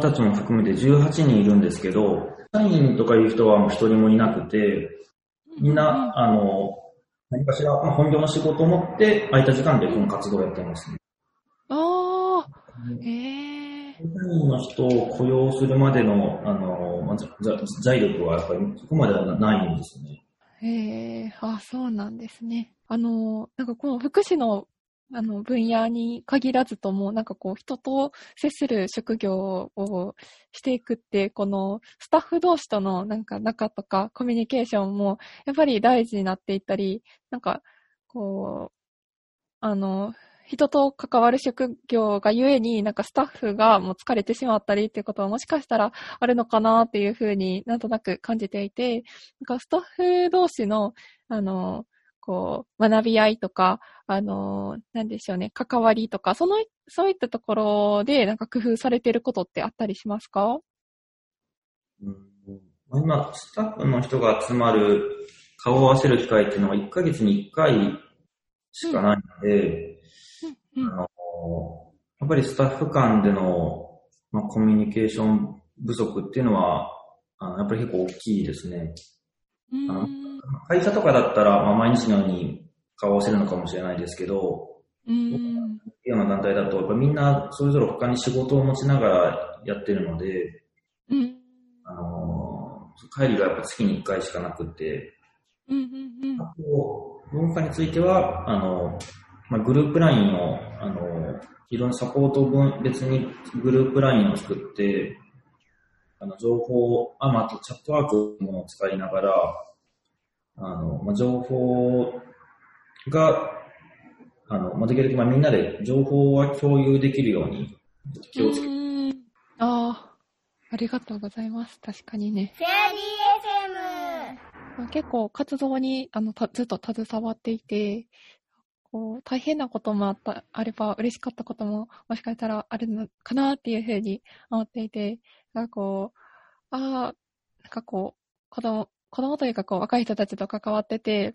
たちも含めて18人いるんですけど、社員とかいう人はもう一人もいなくて、みんな、あの、何かしら、まあ、本業の仕事を持って空いた時間でこの活動をやってますね。ああ、へえ。の人を雇用するまでの、あの、まあ、財力はやっぱりそこまではないんですね。へえ、あ、そうなんですね。あの、なんかこの福祉のあの、分野に限らずとも、なんかこう、人と接する職業をしていくって、このスタッフ同士とのなんか仲とかコミュニケーションも、やっぱり大事になっていったり、なんか、こう、あの、人と関わる職業がゆえに、なんかスタッフがもう疲れてしまったりっていうことはもしかしたらあるのかなっていうふうになんとなく感じていて、なんかスタッフ同士の、あの、こう、学び合いとか、あの、なんでしょうね、関わりとか、その、そういったところで、なんか工夫されてることってあったりしますか？うん。今、スタッフの人が集まる顔を合わせる機会っていうのは1ヶ月に1回しかないので、うんあのやっぱりスタッフ間での、まあ、コミュニケーション不足っていうのは、あのやっぱり結構大きいですね。うん。あの会社とかだったら、まあ、毎日のように顔を合わせるのかもしれないですけど、うん。ような団体だと、やっぱみんなそれぞれ他に仕事を持ちながらやってるので、うん。あの帰りがやっぱ月に1回しかなくて、うん。うん。あと、文化については、あの、まあ、グループラインを、あの、いろんなサポート分、別にグループラインを作って、あの、情報、あ、まあ、チャットワークも使いながら、あの、まあ、情報が、あの、まあ、できるだけ、まあ、みんなで情報は共有できるように、気をつけて、うんああ、ありがとうございます。確かにね。フェアリー FM。まあ結構活動にあのたずっと携わっていて、こう大変なこともあった、あれば嬉しかったことももしかしたらあるのかなっていうふうに思っていて、なんかこう、ああ、なんかこう、子供、子供というかこう若い人たちと関わってて、あ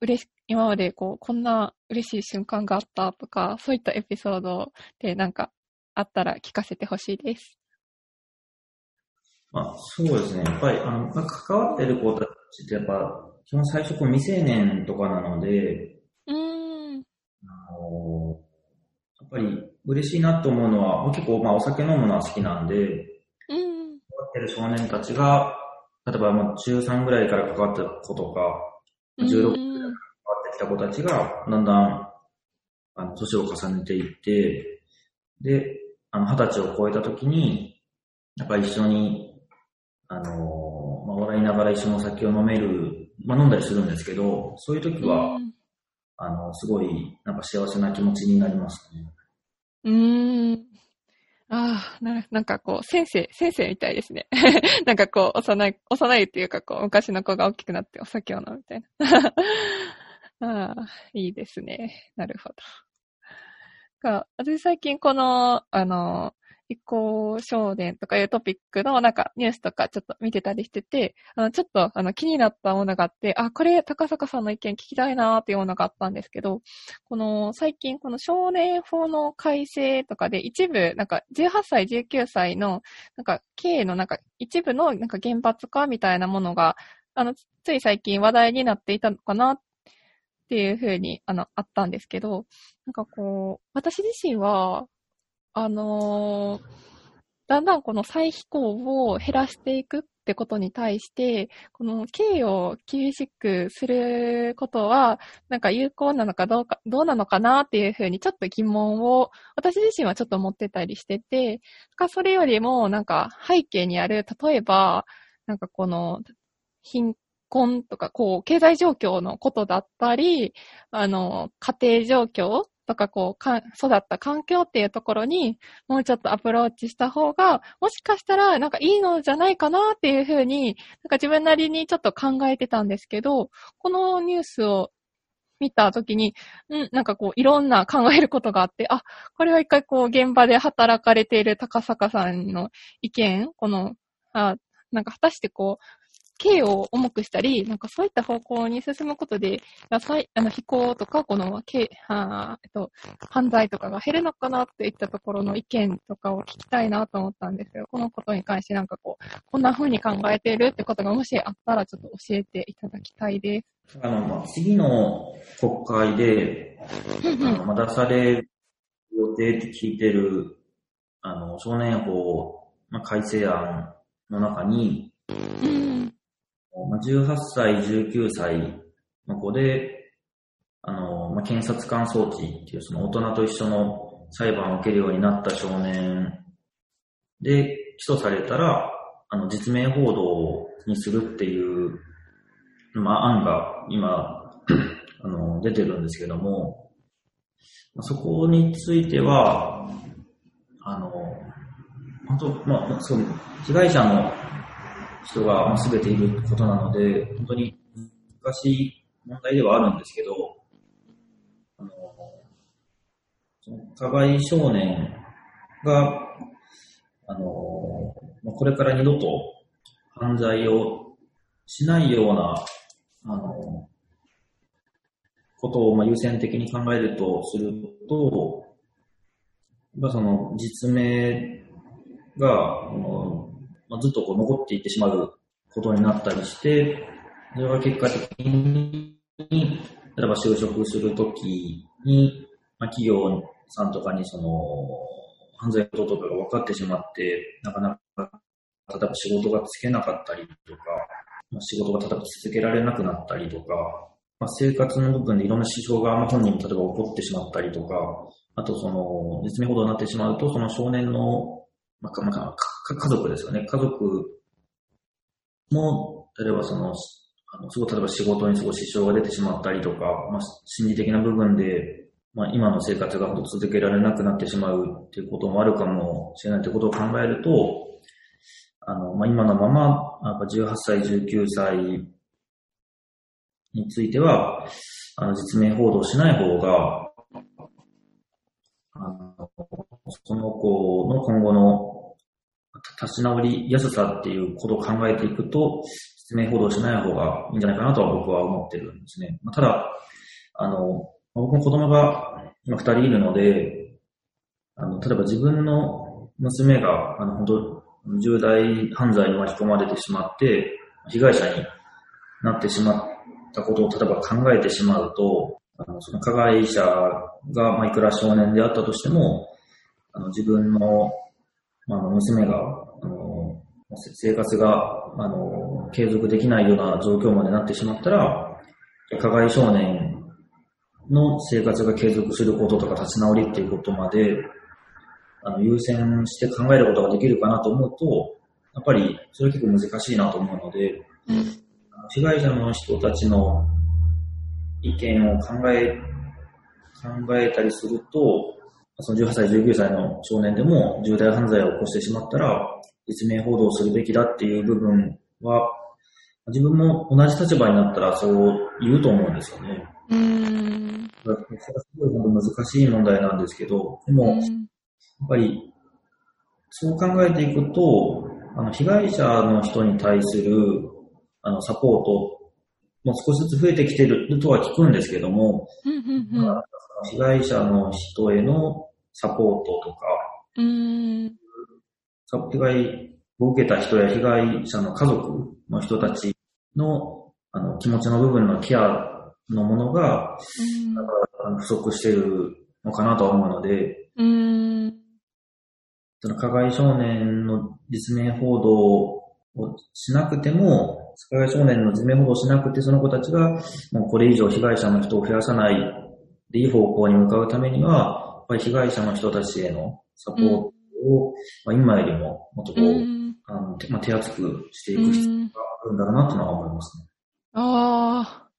嬉し、今までこう、こんな嬉しい瞬間があったとか、そういったエピソードでなんかあったら聞かせてほしいです。まあ、そうですね。やっぱり、あの、まあ関わってる子たちってやっぱ、基本最初こう未成年とかなので、うーん。あのやっぱり嬉しいなと思うのは、僕結構まあお酒飲むのは好きなんで、うん。関わってる少年たちが、例えばもう中3ぐらいから関わってる子とか、16歳うんから関わってきた子たちが、だんだん、あの、年を重ねていって、で、あの、二十歳を超えた時に、やっぱり一緒に、あの、まあ、笑いながら一緒のお酒を飲める、まあ、飲んだりするんですけど、そういう時は、うんあの、すごい、なんか幸せな気持ちになりますね。うーん。ああ、な、なんかこう、先生、先生みたいですね。なんかこう、幼い、幼いっていうかこう、昔の子が大きくなってお酒を飲むみたいな。ああ、いいですね。なるほど。か私最近この、あの、移行少年とかいうトピックのなんかニュースとかちょっと見てたりしてて、あの、ちょっとあの気になったものがあって、あ、これ高坂さんの意見聞きたいなーっていうものがあったんですけど、この最近この少年法の改正とかで一部なんか18歳、19歳のなんか刑のなんか一部のなんか厳罰化みたいなものが、あの、つい最近話題になっていたのかなっっていうふうにあの、あったんですけど、なんかこう、私自身は、あのだんだんこの再飛行を減らしていくってことに対して、この刑を厳しくすることは、なんか有効なのかどうか、どうなのかなっていうふうにちょっと疑問を、私自身はちょっと持ってたりしてて、かそれよりもなんか背景にある、例えば、なんかこの貧困とか、こう、経済状況のことだったり、あの、家庭状況とか、こうか、育った環境っていうところに、もうちょっとアプローチした方が、もしかしたら、なんかいいのじゃないかなっていうふうに、なんか自分なりにちょっと考えてたんですけど、このニュースを見たときに、うん、なんかこう、いろんな考えることがあって、あ、これは一回こう、現場で働かれている高坂さんの意見、この、あ、なんか果たしてこう、刑を重くしたり、なんかそういった方向に進むことで、あの、非行とか、この、刑、あえっと、犯罪とかが減るのかなっていったところの意見とかを聞きたいなと思ったんですよ。このことに関してなんかこう、こんな風に考えているってことがもしあったらちょっと教えていただきたいです。あの、まあ、次の国会で、あの、まあ、出される予定って聞いてる、あの、少年法、まあ、改正案の中に、うん。まあ、18歳、19歳の子で、あの、まあ、検察官装置っていうその大人と一緒の裁判を受けるようになった少年で起訴されたら、あの、実名報道にするっていう、まあ、案が今、あの、出てるんですけども、まあそこについては、あの、本当、まあ、そう、被害者の人が全ていることなので、本当に難しい問題ではあるんですけど、あのその加害少年が、あの、これから二度と犯罪をしないような、あの、ことをま優先的に考えるとすると、やっぱその実名が、ずっとこう残っていってしまうことになったりして、それが結果的に、例えば就職するときに、まあ、企業さんとかにその、犯罪ことかが分かってしまって、なかなか、例えば仕事がつけなかったりとか、仕事が例えば続けられなくなったりとか、まあ、生活の部分でいろんな支障が本人に例えば起こってしまったりとか、あとその、実名報道になってしまうと、その少年の、まあ、まあ家族ですよね。家族も、例えばその、あのすごい例えば仕事にすごい支障が出てしまったりとか、まあ、心理的な部分で、まあ、今の生活が続けられなくなってしまうっていうこともあるかもしれないということを考えると、あの、まあ、今のまま、やっぱ18歳、19歳については、あの、実名報道しない方が、あの、その子の今後の立ち直りやすさっていうことを考えていくと、実名報道しない方がいいんじゃないかなとは僕は思ってるんですね。まあ、ただ、あの、僕も子供が今二人いるので、あの、例えば自分の娘が、あの、本当重大犯罪に巻き込まれてしまって、被害者になってしまったことを例えば考えてしまうと、あのその加害者が、まあ、いくら少年であったとしても、あの自分の、まあ、の娘が、生活が、あの継続できないような状況までなってしまったら、加害少年の生活が継続することとか立ち直りっていうことまで、あの優先して考えることができるかなと思うと、やっぱりそれは結構難しいなと思うので、あの被害者の人たちの意見を考え、考えたりすると、その18歳、19歳の少年でも重大犯罪を起こしてしまったら、実名報道するべきだっていう部分は、自分も同じ立場になったらそう言うと思うんですよね。うーん。だからそれはすごい難しい問題なんですけど、でも、やっぱり、そう考えていくと、あの、被害者の人に対する、あの、サポートも少しずつ増えてきてるとは聞くんですけども、被害者の人へのサポートとか、うーん。被害を受けた人や被害者の家族の人たちのあの気持ちの部分のケアのものがうん不足しているのかなとは思うので、うーん。その加害少年の実名報道をしなくても、加害少年の実名報道をしなくて、その子たちがもうこれ以上被害者の人を増やさないでいい方向に向かうためには、やっぱり被害者の人たちへのサポートを、まあ、今よりももっとこう、うんあの手まあ、手厚くしてういく必要ん。があるんだろうなとは思いますね。ああ、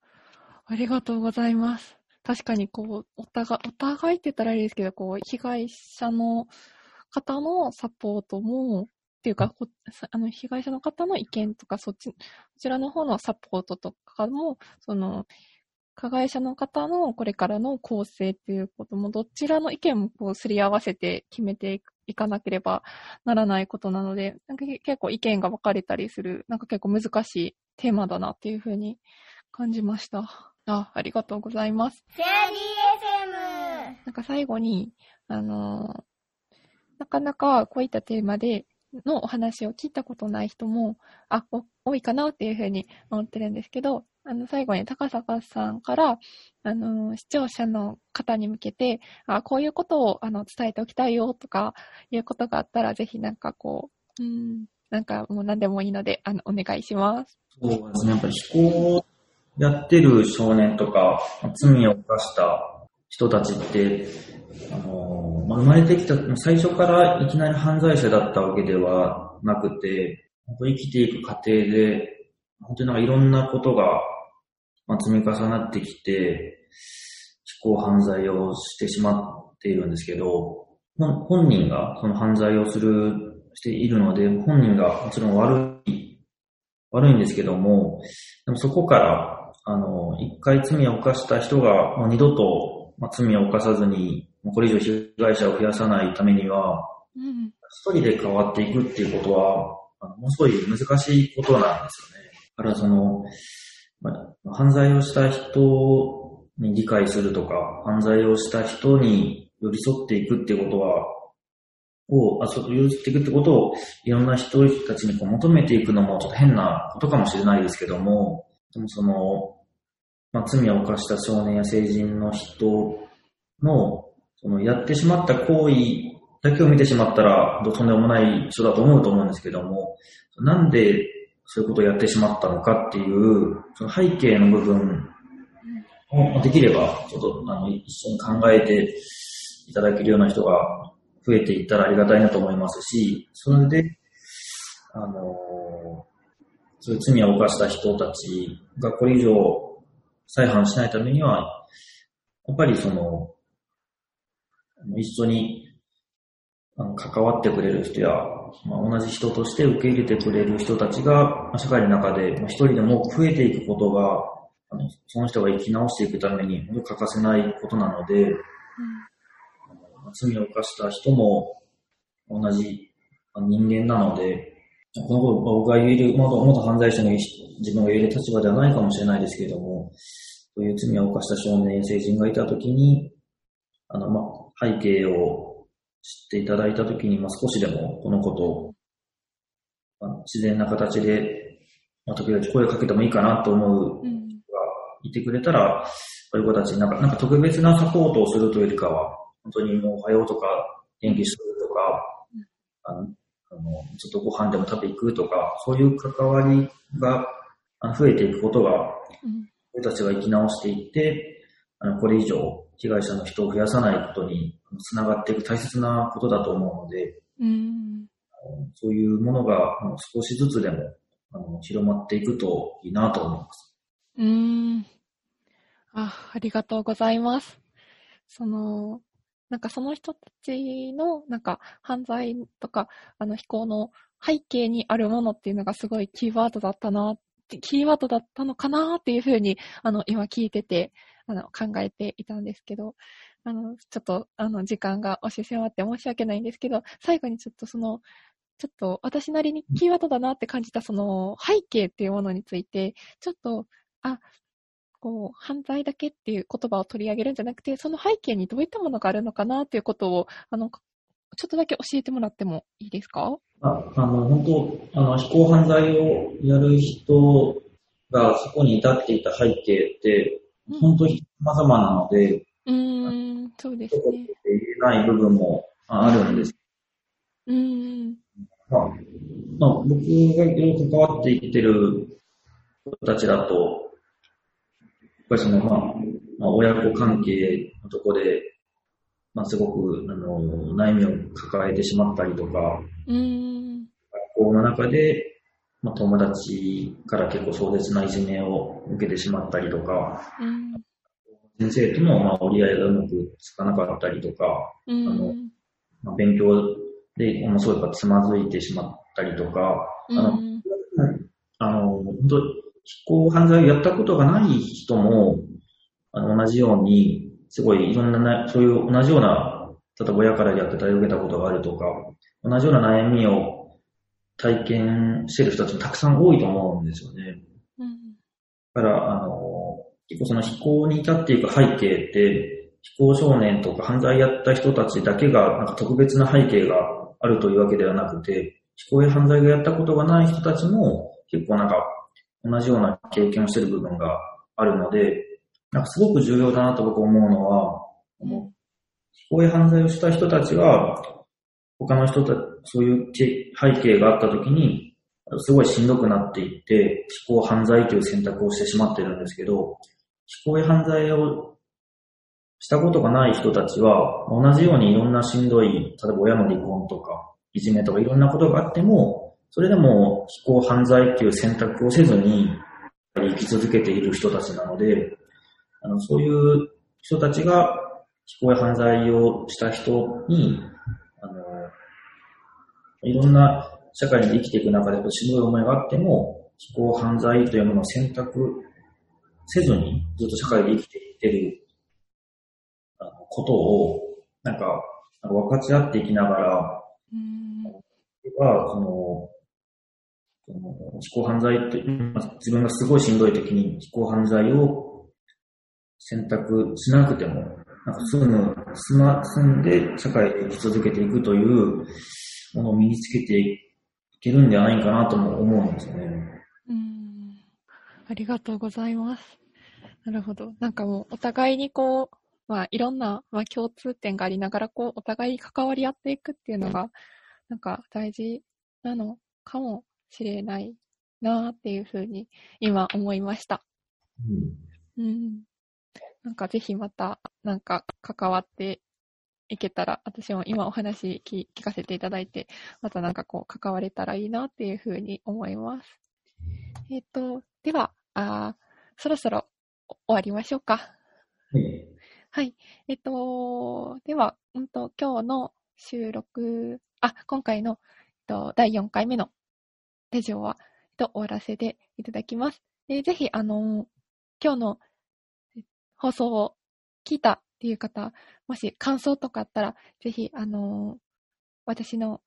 ありがとうございます。確かに、こう、お互い、お互いって言ったらあれですけど、こう、被害者の方のサポートも、っていうか、あの、被害者の方の意見とか、そっち、こちらの方のサポートとかも、その、加害者の方のこれからの構成っていうことも、どちらの意見もこう、すり合わせて決めていくいかなければならないことなので、なんかけ結構意見が分かれたりする、なんか結構難しいテーマだなっていうふうに感じました。あ、ありがとうございます。フェアリー FM。なんか最後に、あのーなかなかこういったテーマでのお話を聞いたことない人も、あ、お多いかなっていうふうに思ってるんですけど、あの、最後に高坂さんから、あのー視聴者の方に向けて、あ、こういうことを、あの、伝えておきたいよとか、いうことがあったら、ぜひなんかこう、うん、なんかもう何でもいいので、あの、お願いします。そうですね。やっぱり非行やってる少年とか、罪を犯した人たちって、あの、まあ、生まれてきた、最初からいきなり犯罪者だったわけではなくて、生きていく過程で、本当になんかいろんなことが、まあ、積み重なってきて、非行犯罪をしてしまっているんですけど、本本人がその犯罪をする、しているので、本人がもちろん悪い悪いんですけども、でもそこから、あの、一回罪を犯した人がもう二度とまあ、罪を犯さずに、これ以上被害者を増やさないためには、うん。一人で変わっていくっていうことは、ものすごい難しいことなんですよね。だからその、まあ、犯罪をした人に理解するとか、犯罪をした人に寄り添っていくってことは、を、あ、そう、寄り添っていくってことを、いろんな人たちにこう求めていくのもちょっと変なことかもしれないですけども、でもその、まあ、罪を犯した少年や成人の人の、その、やってしまった行為だけを見てしまったら、どとんでもない人だと思うと思うんですけども、なんでそういうことをやってしまったのかっていう、その背景の部分をできれば、ちょっとあの一緒に考えていただけるような人が増えていったらありがたいなと思いますし、それで、あの、そういう罪を犯した人たちがこれ以上再犯しないためには、やっぱりその、一緒に関わってくれる人や、まあ、同じ人として受け入れてくれる人たちが、まあ社会の中でまあ一人でも増えていくことが、あのその人が生き直していくために欠かせないことなので、あのまあ罪を犯した人も同じまあ人間なので、この頃僕が言える、元元犯罪者の自分が言える立場ではないかもしれないですけれども、そういう罪を犯した少年、成人がいたときに、あの、まあ、背景を知っていただいたときに、まあ、少しでもこのことを、まあ自然な形で、まあ、時々声をかけてもいいかなと思ううん。いてくれたら、そういう子たちになんか、なんか特別なサポートをするというよりかは、本当にもうおはようとか、元気してるとか、あの、あのちょっとご飯でも食べ行くとか、そういう関わりが増えていくことが、うん。僕たちが生き直していって、あの、これ以上被害者の人を増やさないことにつながっていく大切なことだと思うので、うん。そういうものが少しずつでもあの広まっていくといいなと思います。うーん。あ、ありがとうございます。その、なんかその人たちの、なんか犯罪とか、あの、非行の背景にあるものっていうのがすごいキーワードだったなって、キーワードだったのかなっていうふうに、あの、今聞いてて、あの、考えていたんですけど、あの、ちょっと、あの、時間が押し迫って申し訳ないんですけど、最後にちょっとその、ちょっと私なりにキーワードだなって感じたその背景っていうものについて、ちょっと、あ、こう、犯罪だけっていう言葉を取り上げるんじゃなくて、その背景にどういったものがあるのかなっていうことを、あの、ちょっとだけ教えてもらってもいいですか？ああの、本当、あの、非行犯罪をやる人がそこに至っていた背景って、本当に様々なので、うーん、そうですね。言えない部分もあるんです。うーん、まあ、まあ、僕がいろいろ関わっていってる人たちだと、やっぱりその、まあ、まあ、親子関係のとこで、まあ、すごく、あの、悩みを抱えてしまったりとか、うーん、学校の中で、まあ、友達から結構壮絶ないじめを受けてしまったりとか、うん、先生とのまあ折り合いがうまくつかなかったりとか、うあのん、まあ、勉強で、もうそうやっぱつまずいてしまったりとか、うあの、ん、あの、本当非行犯罪をやったことがない人も、あの、同じように、すごいいろんなな、そういう同じような、例えば親から虐待を受けたことがあるとか、同じような悩みを体験してる人たちもたくさん多いと思うんですよね。うん、だから、あの、結構その非行に至っていく背景って、非行少年とか犯罪やった人たちだけが、なんか特別な背景があるというわけではなくて、非行や犯罪がやったことがない人たちも、結構なんか、同じような経験をしている部分があるので、なんかすごく重要だなと僕思うのは、うん、非行や犯罪をした人たちは、他の人たちそういう背景があったときに、すごいしんどくなっていって、非行犯罪という選択をしてしまってるんですけど、非行犯罪をしたことがない人たちは、同じようにいろんなしんどい、例えば親の離婚とか、いじめとかいろんなことがあっても、それでも非行犯罪っていう選択をせずに生き続けている人たちなので、あのそういう人たちが非行犯罪をした人に、いろんな社会に生きていく中でしんどい思いがあっても、非行犯罪というものを選択せずにずっと社会で生きていってるあのことを、なんか、なんか分かち合っていきながら、うん。は、その、その、非行犯罪って、まあ自分がすごいしんどい時に非行犯罪を選択しなくても、なんか住む、住ま、住んで社会で生き続けていくというものを身につけていけるんではないかなとも思うんですよね。うん。ありがとうございます。なるほど。なんかもう、お互いにこう、まあ、いろんな、まあ、共通点がありながら、こう、お互いに関わり合っていくっていうのが、なんか大事なのかもしれないなっていうふうに、今思いました。うんうん。なんかぜひまた、なんか関わっていけたら、私も今お話聞聞かせていただいて、またなんかこう関われたらいいなっていうふうに思います。えっ、と、では、あーそろそろ終わりましょうか。はいはい。えっと、では、うんと、今日の収録、あ、今回の、えっと、第4回目のラジオは、えっと、終わらせていただきます。で、ぜひ、あの、今日のえ放送を聞いたっていう方、もし感想とかあったら、ぜひ、あの、私の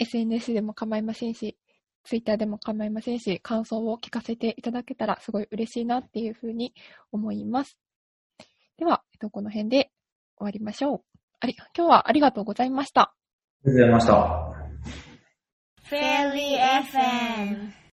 SNS でも構いませんし、Twitter でも構いませんし、感想を聞かせていただけたらすごい嬉しいなっていうふうに思います。では、えっと、この辺で終わりましょう。あり、今日はありがとうございました。ありがとうございました。Fairy FM